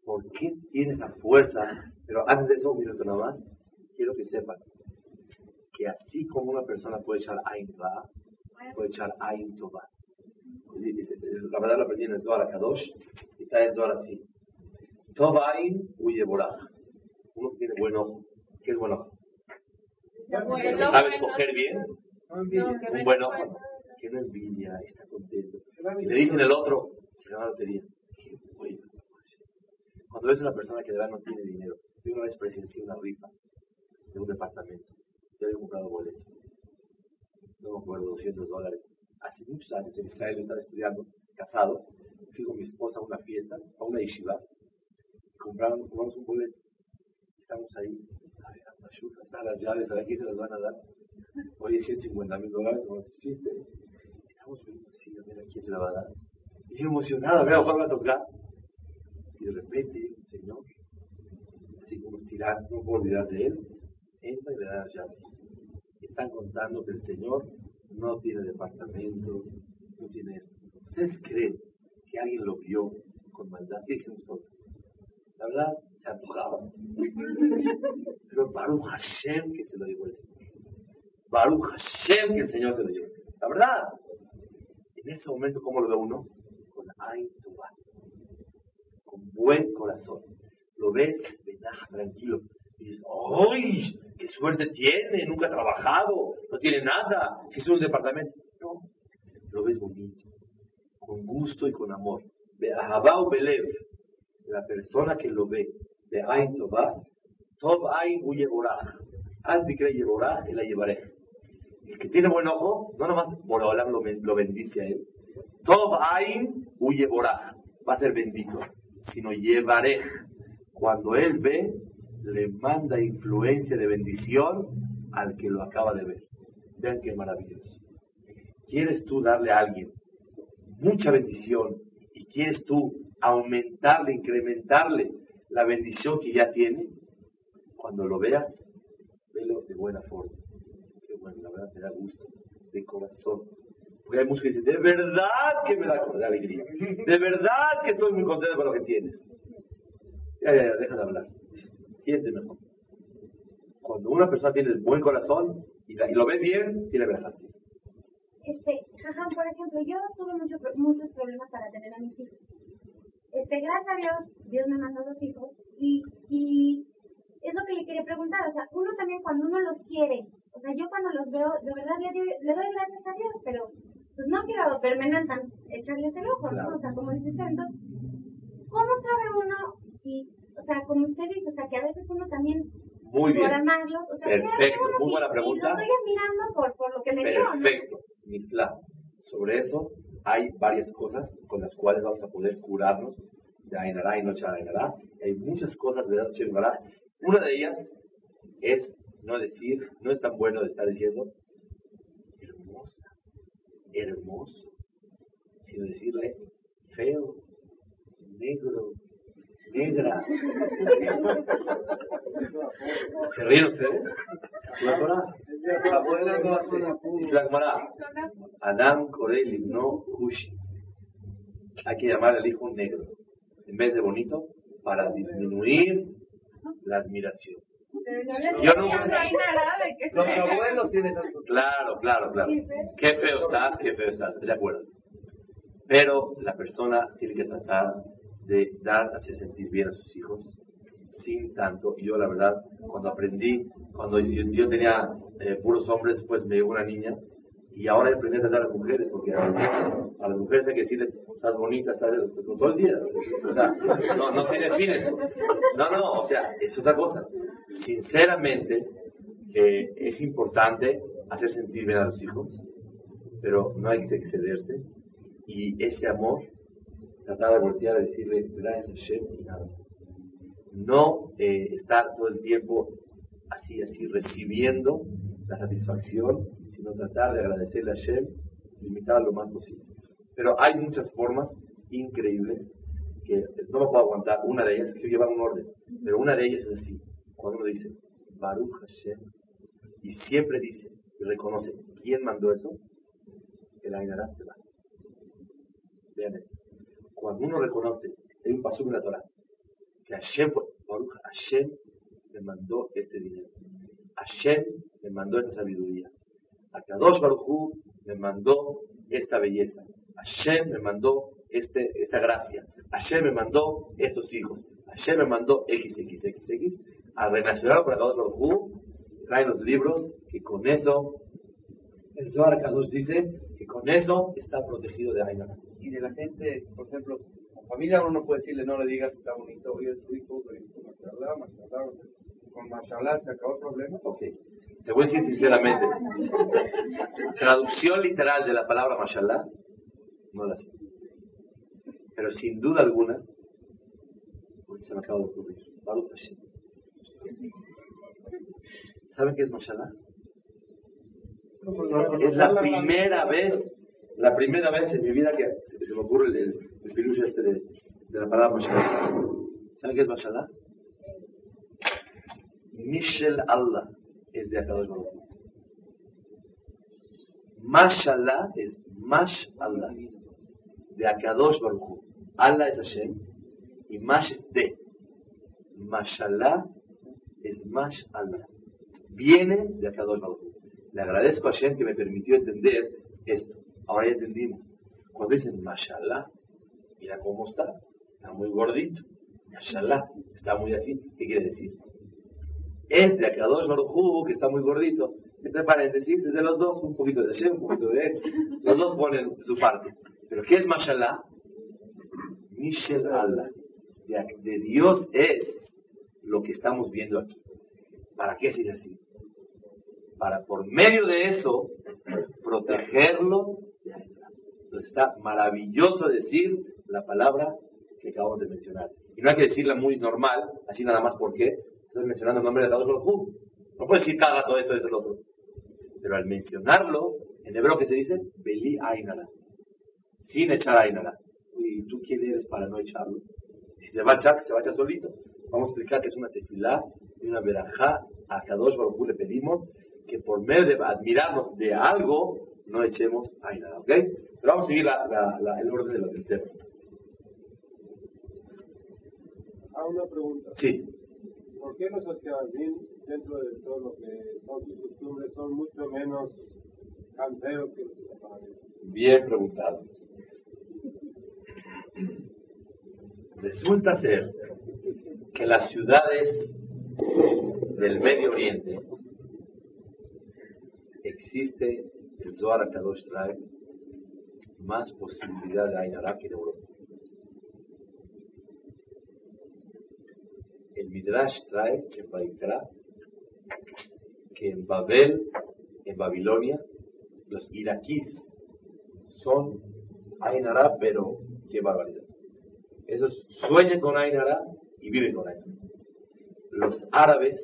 ¿Por qué tiene esa fuerza? Pero antes de eso, un minuto nada más, quiero que sepan que así como una persona puede echar Ain Ra, puede echar Ain Toba. La verdad lo aprendí en el Zohar Kadosh, y está en el Zohar así. Toba Ain huye Boraj. Uno tiene buen ojo. ¿Qué es buen ojo? ¿Sabe escoger bien? Un buen ojo. Que no envidia, está contento. Y le dicen el otro, se va la lotería. Qué bueno. Cuando ves a una persona que de verdad no tiene dinero, yo una vez presencié una rifa de un departamento. Yo había comprado boleto. No me acuerdo, 200 dólares. Hace muchos años en Israel estaba estudiando, casado. Fui con mi esposa a una fiesta, a una yeshiva. Compraron, compramos un boleto. Estamos ahí. Están las llaves, a ver quién se las van a dar. Oye, 150 mil dólares, no es chiste. Estamos viendo así, a ver a quién se la va a dar. Y emocionado, a ver a cuál va a tocar. Y de repente, un señor, así como estirar, no puedo olvidar de él, entra y le da las llaves. Están contando que el señor no tiene departamento, no tiene esto. ¿Ustedes creen que alguien lo vio con maldad? ¿Qué dicen nosotros? La verdad, se. Pero Baruch Hashem que se lo llevó el Señor. Baruch Hashem que el Señor se lo llevó. La verdad. En ese momento, ¿cómo lo ve uno? Con Ain Tuvá. Con buen corazón. Lo ves, venaja, tranquilo. Y dices, ¡ay! ¡Qué suerte tiene! Nunca ha trabajado, no tiene nada. Si es un departamento. No. Lo ves bonito. Con gusto y con amor. Belev. La persona que lo ve de Tová, Tov Ain Uye Boraj. Antes que Boraj, la llevaré. El que tiene buen ojo, no nomás Borolam lo, lo bendice a él. Tov Ain Uye Boraj. Va a ser bendito. Sino llevaré. Cuando él ve, le manda influencia de bendición al que lo acaba de ver. Vean qué maravilloso. ¿Quieres tú darle a alguien mucha bendición y quieres tú aumentarle, incrementarle la bendición que ya tiene? Cuando lo veas, velo de buena forma. Bueno, la verdad me da gusto, de corazón. Porque hay muchos que dicen, de verdad que me da de alegría. De verdad que estoy muy contento con lo que tienes. Ya, ya, ya, deja de hablar. Siente mejor. Cuando una persona tiene buen corazón y, la- lo ve bien, tiene vergüenza. Este, ajá, por ejemplo, yo tuve mucho, muchos problemas para tener a mis hijos. Este, gracias a Dios, Dios me mandó dos hijos y, y es lo que le quería preguntar, o sea, uno también cuando uno los quiere, o sea, yo cuando los veo, de verdad le, doy- le doy gracias a Dios, pero pues no quiero verme en tan echarles el ojo, ¿no? O sea, como dice usted, entonces, ¿cómo sabe uno si, o sea, como usted dice, o sea, que a veces uno también Muy bien. por amarlos, o sea, Perfecto, ¿qué hace uno muy buena pregunta. lo estoy admirando por, por lo que me dio, ¿no? Perfecto. Sobre eso hay varias cosas con las cuales vamos a poder curarnos de Ainara y no Ainara. Hay muchas cosas, ¿verdad? Shem Baraj. Una de ellas es no decir, no es tan bueno de estar diciendo hermosa, hermoso, sino decirle feo, negro, negra. ¿Se ríen ustedes? La Torah. Dice la Gemara, Adam Korel no Kushi. Hay que llamar al hijo negro, en vez de bonito, para disminuir la admiración. Yo no- No hay nada de que Los abuelos tienen tanto. Claro, claro, claro. Qué feo estás, qué feo estás, estoy de acuerdo. Pero la persona tiene que tratar de dar, hacer sentir bien a sus hijos sin tanto. Yo, la verdad, cuando aprendí, cuando yo, yo tenía eh, puros hombres, pues me llegó una niña. Y ahora aprendí a tratar a las mujeres, porque a, a las mujeres hay que decirles, estás bonita, estás todo el día. O sea, no, no tiene fines. No, no, o sea, es otra cosa. Sinceramente, es importante hacer sentir bien a los hijos, pero no hay que excederse. Y ese amor, tratar de voltear a decirle gracias a Shem y nada más. No eh, estar todo el tiempo así, así, recibiendo la satisfacción, sino tratar de agradecerle a Shem, limitar lo más posible. Pero hay muchas formas increíbles que no me puedo aguantar. Una de ellas, que lleva un orden, pero una de ellas es así. Cuando uno dice, Baruch Hashem, y siempre dice y reconoce quién mandó eso, el Ainara se va. Vean esto. Cuando uno reconoce, hay un paso en la Torah, que Hashem Baruch Hashem me mandó este dinero. Hashem me mandó esta sabiduría. Akadosh Baruch me mandó esta belleza. Hashem me mandó este, esta gracia. Hashem me mandó estos hijos. Hashem me mandó XXXX. A relacionar con Akadosh Baruch Hu, traen los libros que con eso, el Zohar Kadosh dice que con eso está protegido de Ainara. Y de la gente, por ejemplo, con familia uno no puede decirle, no le digas que está bonito, oye, tu hijo, bonito, mashallah, mashallah. Con mashallah se acabó el problema. Ok. Te voy a decir sinceramente. Traducción literal de la palabra mashallah, no la sé. Pero sin duda alguna, porque se me acaba de ocurrir. ¿Saben qué es mashallah? Es la primera vez, la primera vez en mi vida que se, me ocurre el, el, este de, la palabra mashallah. ¿Saben qué es mashallah? Mishel Allah es de Akadosh Baruch. Mashallah es Mash Allah, de Akadosh Baruch. Allah es Hashem y Mash es de. Mashallah es Mash Allah. Viene de Akadosh Baruch. Le agradezco a Hashem que me permitió entender esto. Ahora ya entendimos. Cuando dicen Mashallah, mira cómo está. Está muy gordito. Mashallah, está muy así. ¿Qué quiere decir? Es de Akadosh Baruj que está muy gordito. Entre paréntesis, es de los dos, un poquito de Hashem, un poquito de él. Los dos ponen su parte. Pero ¿qué es Mashallah? Mishel Allah. De, Dios es lo que estamos viendo aquí. ¿Para qué dice así? Para por medio de eso protegerlo está maravilloso decir la palabra que acabamos de mencionar. Y no hay que decirla muy normal, así nada más porque estás mencionando el nombre de Akadosh Baruj. No puedes decir cada todo esto, esto, el otro. Pero al mencionarlo, en hebreo que se dice, Beli Ainara. Sin echar Ainara. ¿Y tú quién eres para no echarlo? Si se va a echar, se va a echar solito. Vamos a explicar que es una tefilá y una verajá. A Kadosh Baruj le pedimos que por medio de admirarnos de algo, no echemos Ainara, ¿ok? Pero vamos a seguir la, la- la- el orden de los del tema. Ah, una pregunta. Sí. ¿Por qué los Ashkenazim, dentro de todo lo que son sus costumbres, son mucho menos canseros que los separados? Bien preguntado. Resulta ser que las ciudades del Medio Oriente existe, el Zohar Kadosh trae, más posibilidad de Ainara que en Europa. El Midrash trae en Baikra que en Babel, en Babilonia, los iraquíes son Ainara, pero qué barbaridad. Esos sueñan con Ainara y viven con Ainara. Los árabes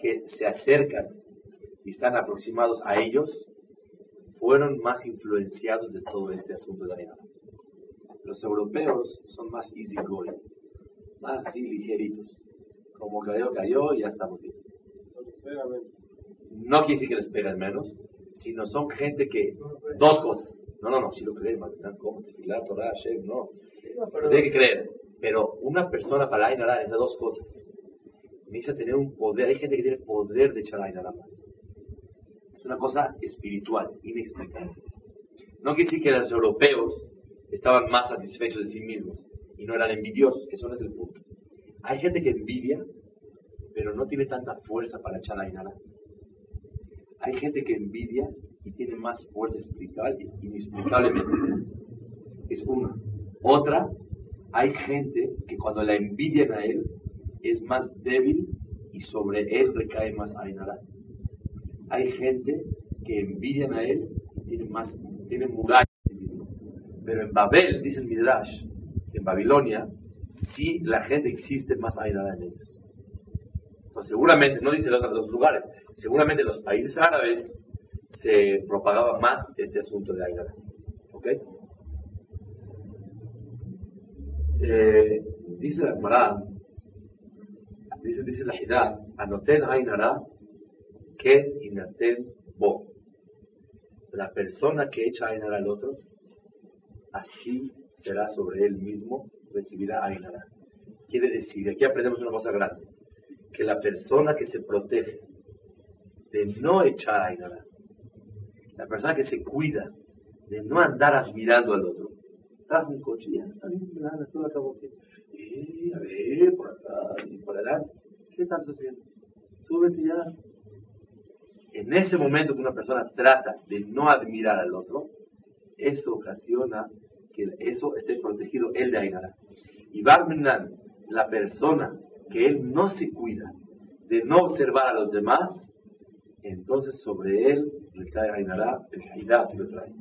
que se acercan y están aproximados a ellos fueron más influenciados de todo este asunto de Ainara. Los europeos son más easy going, más así ligeritos. Como cayó, cayó y ya estamos bien. No quiere decir que les pegan menos, sino son gente que, dos cosas. No, no, no, si lo creen, Magnán, ¿cómo? Tefilah, Torah, no. Lo tiene que creer. Pero una persona para Ainara es de dos cosas. Necesita tener un poder, hay gente que tiene poder de echar Ainara más. Una cosa espiritual, inexplicable. No quiere decir que los europeos estaban más satisfechos de sí mismos y no eran envidiosos, eso no es el punto. Hay gente que envidia, pero no tiene tanta fuerza para echar Ainara. Hay gente que envidia y tiene más fuerza espiritual inexplicablemente. Es una. Otra, hay gente que cuando la envidian a él es más débil y sobre él recae más Ainara. Hay gente que envidian a él tiene más, tiene murallas. Pero en Babel, dice el Midrash, en Babilonia, sí la gente existe más Ainara en ellos. Seguramente, no dice los otros lugares, seguramente en los países árabes se propagaba más este asunto de Ainara. ¿Ok? Eh, dice la Gemara, dice, dice la Hidá, anoten Ainara que inaten bo. La persona que echa Ainara al otro, así será sobre él mismo, recibirá Ainara. Quiere decir, aquí aprendemos una cosa grande, que la persona que se protege de no echar Ainara, la persona que se cuida de no andar admirando al otro, trajo un coche, ya está bien, nada, todo acabó. Y a ver, por acá por allá, ¿qué estás haciendo? Súbete ya. En ese momento que una persona trata de no admirar al otro, eso ocasiona que eso esté protegido él de Ainara. Y Barmenan, la persona que él no se cuida de no observar a los demás, entonces sobre él le cae Ainara, el Haidá si lo trae.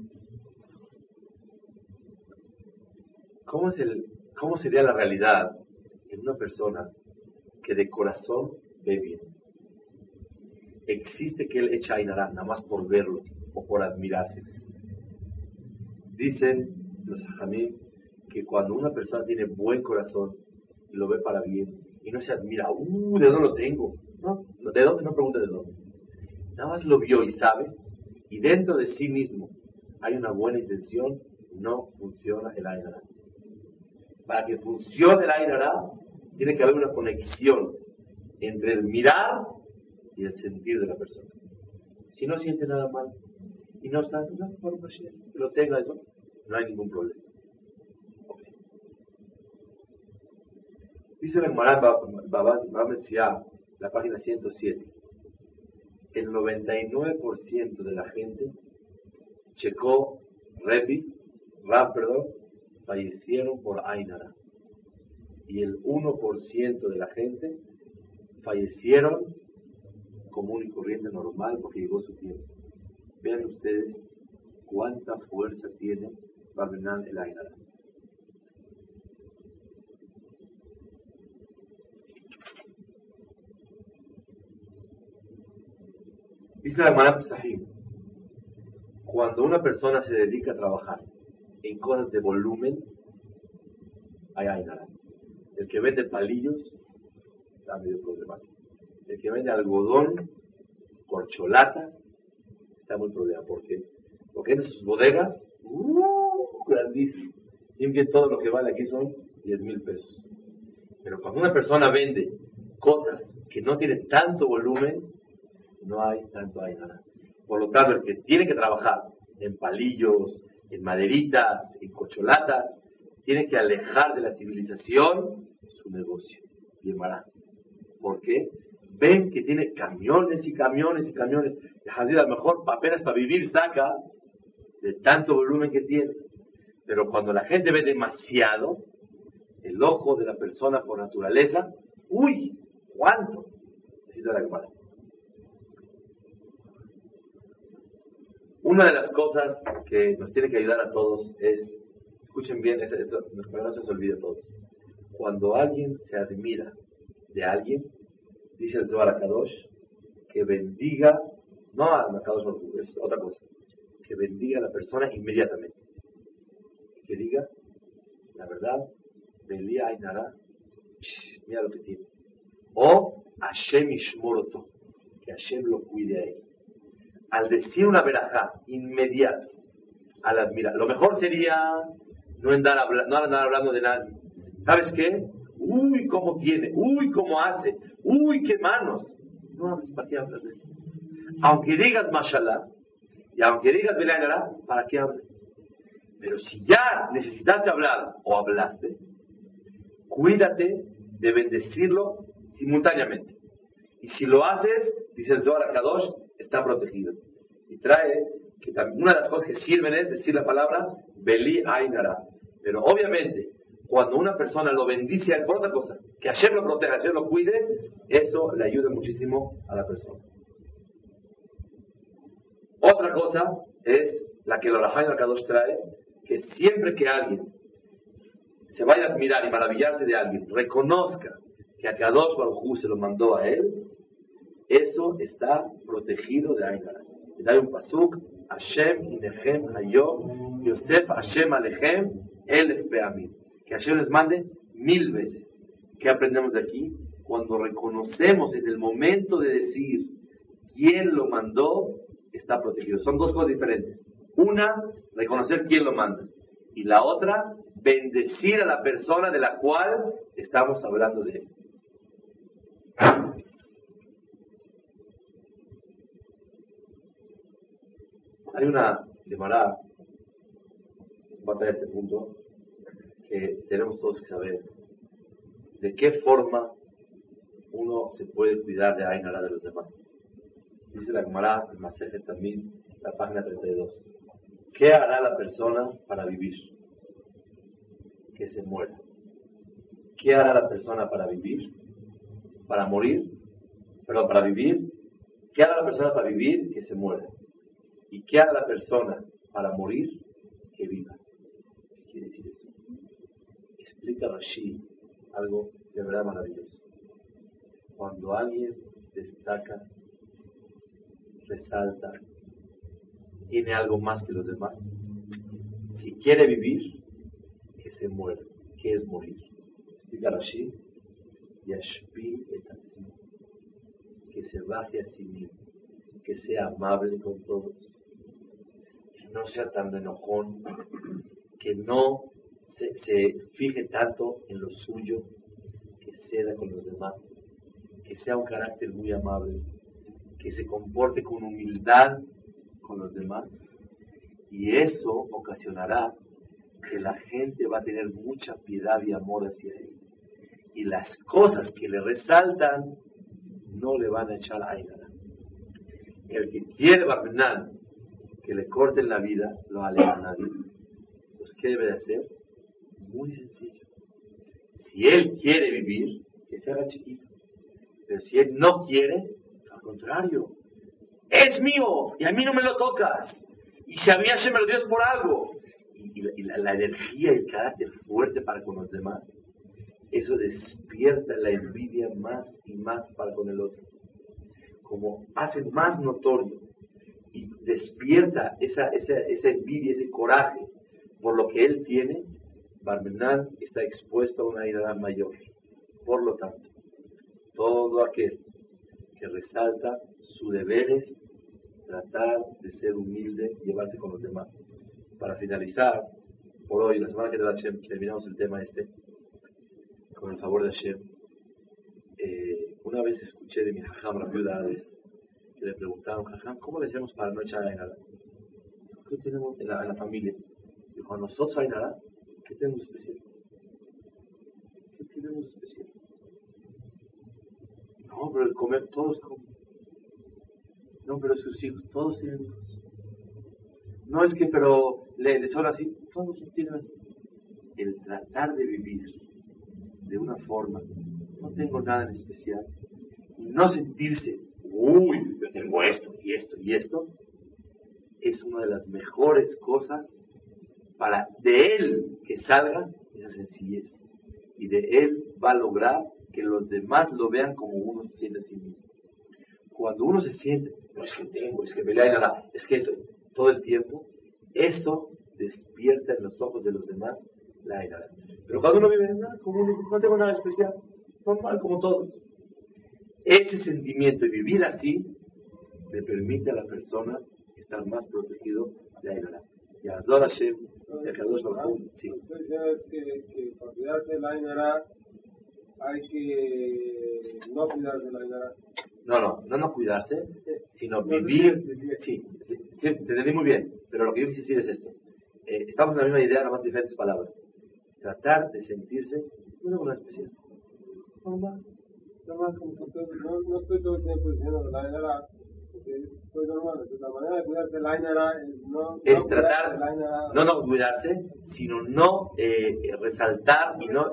¿Cómo, es el, ¿Cómo sería la realidad en una persona que de corazón ve bien? Existe que él echa Ainara nada más por verlo o por admirarse. Dicen los hajamim que cuando una persona tiene buen corazón y lo ve para bien y no se admira, uh, ¿de dónde lo tengo? No, ¿de dónde? No pregunta de dónde. Nada más lo vio y sabe, y dentro de sí mismo hay una buena intención, no funciona el Ainara. Para que funcione el Ainara, tiene que haber una conexión entre el mirar y el sentir de la persona. Si no siente nada mal y no está, no, por que lo tenga eso, no hay ningún problema. Dice el Maran Babad Siah, la página 107, el 99% de la gente checó Repi, Rab, perdón, fallecieron por Ainara. Y el 1% de la gente fallecieron común y corriente normal porque llegó su tiempo. Vean ustedes cuánta fuerza tiene Barmenán el Ainara. Dice la Gemara Sahim, cuando una persona se dedica a trabajar en cosas de volumen, hay Ainara. El que vende palillos está medio problemático. El que vende algodón corcholatas, está muy problema. ¿Por qué? Porque en sus bodegas, ¡uh! grandísimo. Y que todo lo que vale aquí son 10 mil pesos. Pero cuando una persona vende cosas que no tienen tanto volumen, no hay tanto hay nada. Por lo tanto, el que tiene que trabajar en palillos, en maderitas, en cocholatas, tiene que alejar de la civilización su negocio. Y barato. ¿Por qué? Ven que tiene camiones y camiones y camiones. a lo mejor apenas para vivir saca de tanto volumen que tiene. Pero cuando la gente ve demasiado, el ojo de la persona por naturaleza, uy, ¿cuánto? Necesita la Una de las cosas que nos tiene que ayudar a todos es, escuchen bien, esto, no se olvide a todos. Cuando alguien se admira de alguien, dice el Zohar Kadosh, que bendiga, no a Kadosh es otra cosa, que bendiga a la persona inmediatamente. Que diga, la verdad, Belía Ainara, mira lo que tiene. O Hashem Ishmoroto, que Hashem lo cuide a él al decir una verajá inmediato, al admirar, lo mejor sería no andar, no andar hablando de nadie. ¿Sabes qué? Uy, cómo tiene, uy, cómo hace, uy, qué manos. No hables, ¿para qué hablas de él? Aunque digas mashallah, y aunque digas Belanara, ¿para qué hables? Pero si ya necesitaste hablar o hablaste, cuídate de bendecirlo simultáneamente. Y si lo haces, dice el Zohar Kadosh, está protegido. Y trae que una de las cosas que sirven es decir la palabra Beli Ainara. Pero obviamente, cuando una persona lo bendice por otra cosa, que ayer lo proteja, ayer lo cuide, eso le ayuda muchísimo a la persona. Otra cosa es la que el Rahaim Kadosh trae, que siempre que alguien se vaya a admirar y maravillarse de alguien, reconozca que a Kadosh Baruj se lo mandó a él, eso está protegido de Ainara. Hay un pasuk, Hashem inechem hayom, Yosef Hashem alechem, el peamim. Que Hashem les mande mil veces. ¿Qué aprendemos de aquí? Cuando reconocemos en el momento de decir quién lo mandó, está protegido. Son dos cosas diferentes. Una, reconocer quién lo manda. Y la otra, bendecir a la persona de la cual estamos hablando de él. Hay una Gemara, va a este punto, tenemos todos que saber de qué forma uno se puede cuidar de Ainara de los demás. Dice la Gemara, el Maseje también, la página 32. ¿Qué hará la persona para vivir? Que se muera. ¿Qué hará la persona para vivir? Para morir. Perdón, para vivir. ¿Qué hará la persona para vivir? Que se muera. ¿Y qué haga la persona para morir? Que viva. ¿Qué quiere decir? Explica Rashi algo de verdad maravilloso. Cuando alguien destaca, resalta, tiene algo más que los demás, si quiere vivir, que se muera. ¿Qué es morir? Explica Rashi, Yashpi et que se baje a sí mismo, que sea amable con todos, no sea tan enojón, que no se, fije tanto en lo suyo, que ceda con los demás, que sea un carácter muy amable, que se comporte con humildad con los demás. Y eso ocasionará que la gente va a tener mucha piedad y amor hacia él. Y las cosas que le resaltan no le van a echar aire. El que quiere Barbenán que le corten la vida lo aleja a nadie. Pues, ¿qué debe de hacer? Muy sencillo. Si él quiere vivir, que se haga chiquito. Pero si él no quiere, al contrario, es mío y a mí no me lo tocas. Y si a mí se me lo dio por algo. Y, la, la, energía y el carácter fuerte para con los demás, eso despierta la envidia más y más para con el otro. Como hace más notorio y despierta esa, esa, esa envidia, ese coraje por lo que él tiene, Barmenán está expuesto a una ira mayor. Por lo tanto, todo aquel que resalta su deber es tratar de ser humilde y llevarse con los demás. Para finalizar, por hoy, la semana que te terminamos el tema este, con el favor de Hashem. Eh, una vez escuché de mi jajam, la viuda que le preguntaron, jajam, ¿cómo le hacemos para no echar a nada? ¿Qué tenemos en la, en la familia? Dijo, a nosotros hay nada, ¿qué tenemos especial? ¿Qué tenemos especial? No, pero el comer, todos comen. No, pero sus hijos, todos tienen hijos. No es que, pero le, le sobra así, todos tienen así. El tratar de vivir de una forma, no tengo nada en especial, y no sentirse, uy, yo tengo esto y esto y esto, es una de las mejores cosas para de él que salga esa sencillez. Y de él va a lograr que los demás lo vean como uno se siente a sí mismo. Cuando uno se siente, no es que tengo, es que y nada, es que esto, todo el tiempo, eso despierta en los ojos de los demás la ira. Pero cuando uno vive, nada, como uno, no tengo nada especial, normal como todos. Ese sentimiento y vivir así le permite a la persona estar más protegido de la ira. Y Azor Hashem, a Kadosh Baruj sí. Entonces ya es que, que para cuidarse de la Ainara hay que no cuidarse de la Ainara. No, no, no no cuidarse, sino vivir. Sí, sí, sí, te entendí muy bien, pero lo que yo quise decir es esto. Eh, estamos en la misma idea, nada más diferentes palabras. Tratar de sentirse una buena especial. Todo- no, no estoy todo el tiempo diciendo la Ainara, porque estoy normal. Entonces, la manera de cuidarse de la Ainara es no, Es no tratar, no no cuidarse, sino no eh, eh, resaltar y no,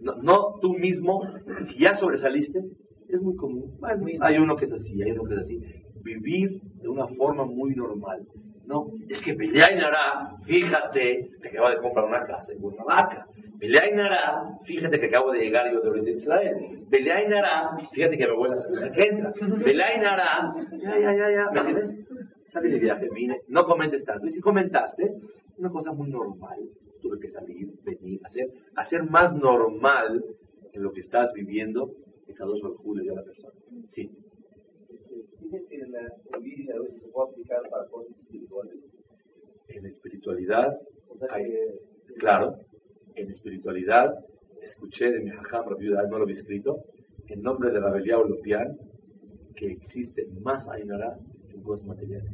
no, no tú mismo, si ya sobresaliste, es muy común. Bueno, hay uno que es así, hay uno que es así. Vivir de una forma muy normal. No, es que Nara, fíjate que acabo de comprar una casa en Cuernavaca. Nara, fíjate que acabo de llegar yo de Oriente Israel. Nara, fíjate que me voy la semana que entra. Nara, ya, ya, ya, ya, ¿me entiendes? Salí de viaje, vine, no comentes tanto. Y si comentaste, una cosa muy normal. Tuve que salir, venir, hacer, hacer más normal en lo que estás viviendo que cada dos julio de la persona. Sí. Dicen que la se puede aplicar para cosas espirituales. En espiritualidad, O sea hay- que claro, en espiritualidad, escuché de mi jajam, Rabbi no lo había escrito, en nombre de la Belia Olopian, que existe más Ainara que cosas materiales.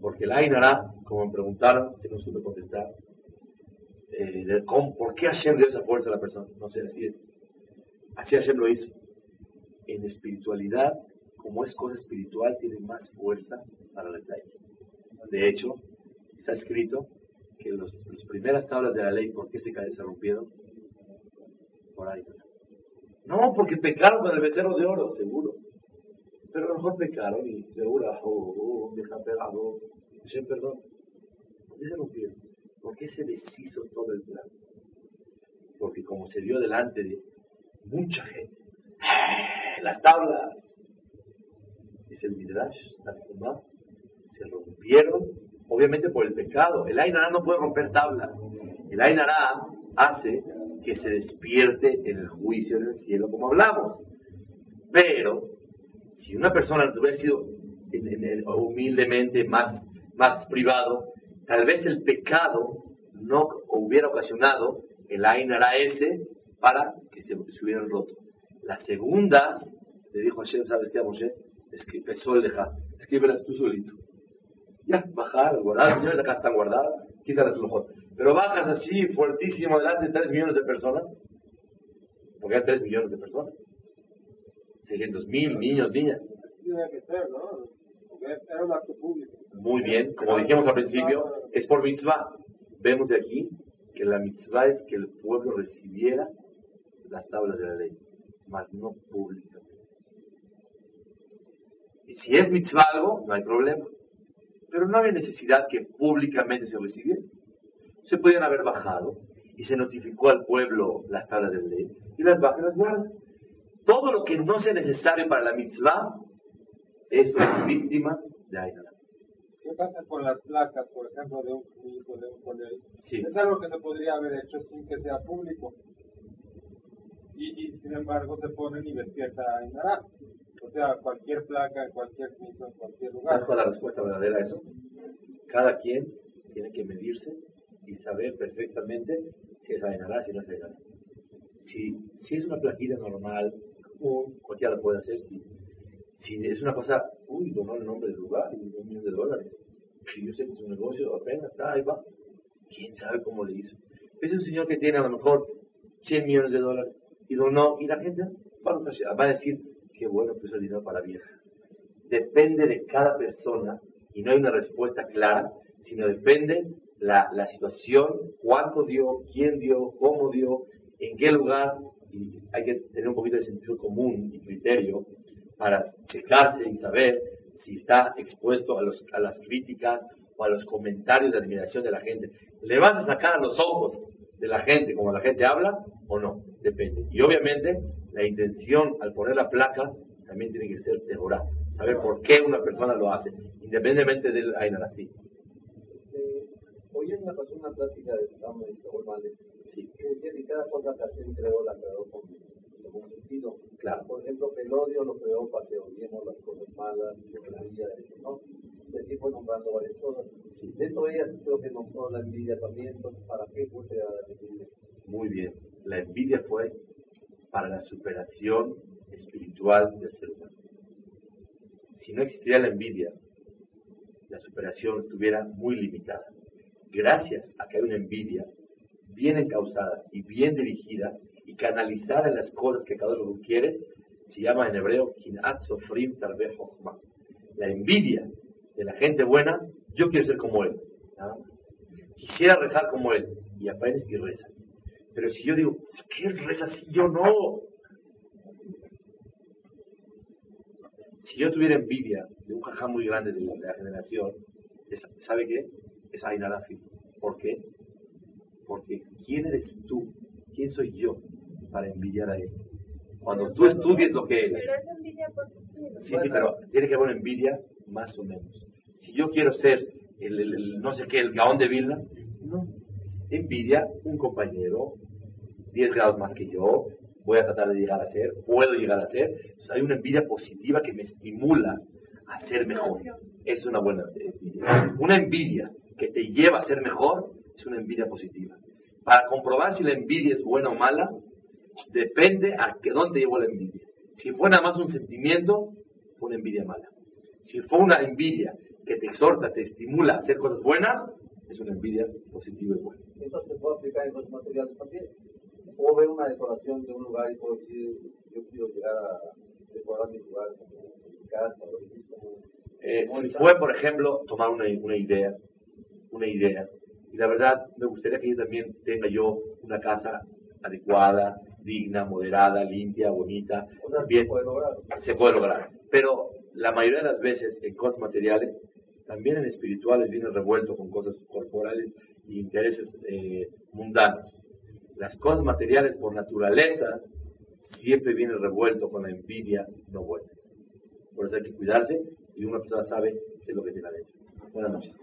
Porque la Ainara, como me preguntaron, que no supe contestar, eh, de cómo- ¿por qué Hashem dio esa fuerza a la persona? No sé, así es. Así Hashem lo hizo. En espiritualidad, como es cosa espiritual, tiene más fuerza para la ley. De hecho, está escrito que los, las primeras tablas de la ley, ¿por qué se, se rompieron? Por ahí. No, porque pecaron con el becerro de oro, seguro. Pero a lo mejor pecaron y seguro, oh, oh, deja pegado, Hashem perdón. ¿Por qué se rompieron? ¿Por qué se deshizo todo el plan? Porque como se dio delante de mucha gente, las tablas, dice el Midrash, la Tumá, se rompieron, obviamente por el pecado. El Ainara no puede romper tablas. El Ainara hace que se despierte en el juicio en el cielo, como hablamos. Pero, si una persona hubiera sido en- en- en- humildemente más, más privado, tal vez el pecado no hubiera ocasionado el Ainara ese para que se, hubieran roto. Las segundas, le dijo a Hashem, ¿sabes qué, Moshe? Es que empezó el dejar, escríbelas tú solito. Ya, bajar, guardar, señores, acá están guardadas, quítalas mejor. Pero bajas así, fuertísimo, delante de 3 millones de personas, porque hay 3 millones de personas. 600 mil niños, niñas. Tiene que ser, ¿no? Porque era un acto público. Muy bien, como dijimos al principio, es por mitzvah. Vemos de aquí que la mitzvah es que el pueblo recibiera las tablas de la ley, mas no públicamente. Y si es mitzvah algo, no hay problema. Pero no había necesidad que públicamente se recibiera. Se podían haber bajado y se notificó al pueblo las tablas de ley y las baja y las guarda. Todo lo que no sea necesario para la mitzvah, eso es víctima de Ainara. ¿Qué pasa con las placas, por ejemplo, de un hijo, de un colegio? Sí. Es algo que se podría haber hecho sin que sea público. Y, y sin embargo se ponen y despierta a Inara. O sea, cualquier placa, cualquier piso, cualquier ¿Sabes lugar. cuál es la respuesta verdadera a eso? Cada quien tiene que medirse y saber perfectamente si es Ainara, si no es Ainara. Si, si es una plaquilla normal, común, cualquiera lo puede hacer, sí. Si es una cosa, uy, donó el nombre del lugar y un millón de dólares. Si yo sé que es un negocio, apenas está, ahí va. ¿Quién sabe cómo le hizo? Es un señor que tiene a lo mejor 100 millones de dólares y donó, y la gente va a decir, qué bueno que es el dinero para vieja. Depende de cada persona y no hay una respuesta clara, sino depende la, la situación, cuánto dio, quién dio, cómo dio, en qué lugar, y hay que tener un poquito de sentido común y criterio para checarse y saber si está expuesto a, los, a las críticas o a los comentarios de admiración de la gente. ¿Le vas a sacar los ojos de la gente como la gente habla o no? Depende. Y obviamente la intención al poner la placa también tiene que ser teorá, saber por qué una persona lo hace, independientemente del Ainara. Sí, Eh, hoy en una pasó una plática de Samuel y Saúl Males, sí, que decía que cada Hashem creó la creó con, un sentido. claro. Por ejemplo, que el odio lo creó para que odiemos las cosas malas, la envidia, ¿no? Y así fue nombrando varias cosas. Dentro de ellas creo que nombró la envidia también, entonces, ¿para qué fue creada la envidia? Muy bien. La envidia fue para la superación espiritual del ser humano. Si no existiera la envidia, la superación estuviera muy limitada. Gracias a que hay una envidia bien encausada y bien dirigida y canalizada en las cosas que cada uno quiere, se llama en hebreo kinat sofrim. La envidia de la gente buena, yo quiero ser como él. Quisiera rezar como él. Y aprendes y rezas. Pero si yo digo, ¿qué rezas si yo no? Si yo tuviera envidia de un jajá muy grande de la, de la generación, ¿sabe qué? Es Ainarafi. ¿Por qué? Porque ¿quién eres tú? ¿Quién soy yo para envidiar a él? Cuando tú estudies lo que él Pero es envidia positiva. Sí, sí, pero tiene que haber envidia más o menos. Si yo quiero ser el, el- el no sé qué, el gaón de Vilna, no. Envidia un compañero, 10 grados más que yo, voy a tratar de llegar a ser, puedo llegar a ser. Entonces, hay una envidia positiva que me estimula a ser mejor. Es una buena envidia. Una envidia que te lleva a ser mejor es una envidia positiva. Para comprobar si la envidia es buena o mala, depende a que dónde llevó la envidia. Si fue nada más un sentimiento, fue una envidia mala. Si fue una envidia que te exhorta, te estimula a hacer cosas buenas, es una envidia positiva y buena. Entonces se puede aplicar en los materiales también. O ver una decoración de un lugar y puedo decir, yo quiero llegar a decorar mi lugar mi casa, o como, Eh, si fue, por ejemplo, tomar una, una idea, una idea, y la verdad me gustaría que yo también tenga yo una casa adecuada, digna, moderada, limpia, bonita, O sea, bien, se puede lograr. se puede lograr. Pero la mayoría de las veces en cosas materiales, también en espirituales viene revuelto con cosas corporales y intereses eh, mundanos. Las cosas materiales por naturaleza siempre vienen revuelto con la envidia no buena. Por eso hay que cuidarse y una persona sabe qué es lo que tiene adentro. Buenas noches.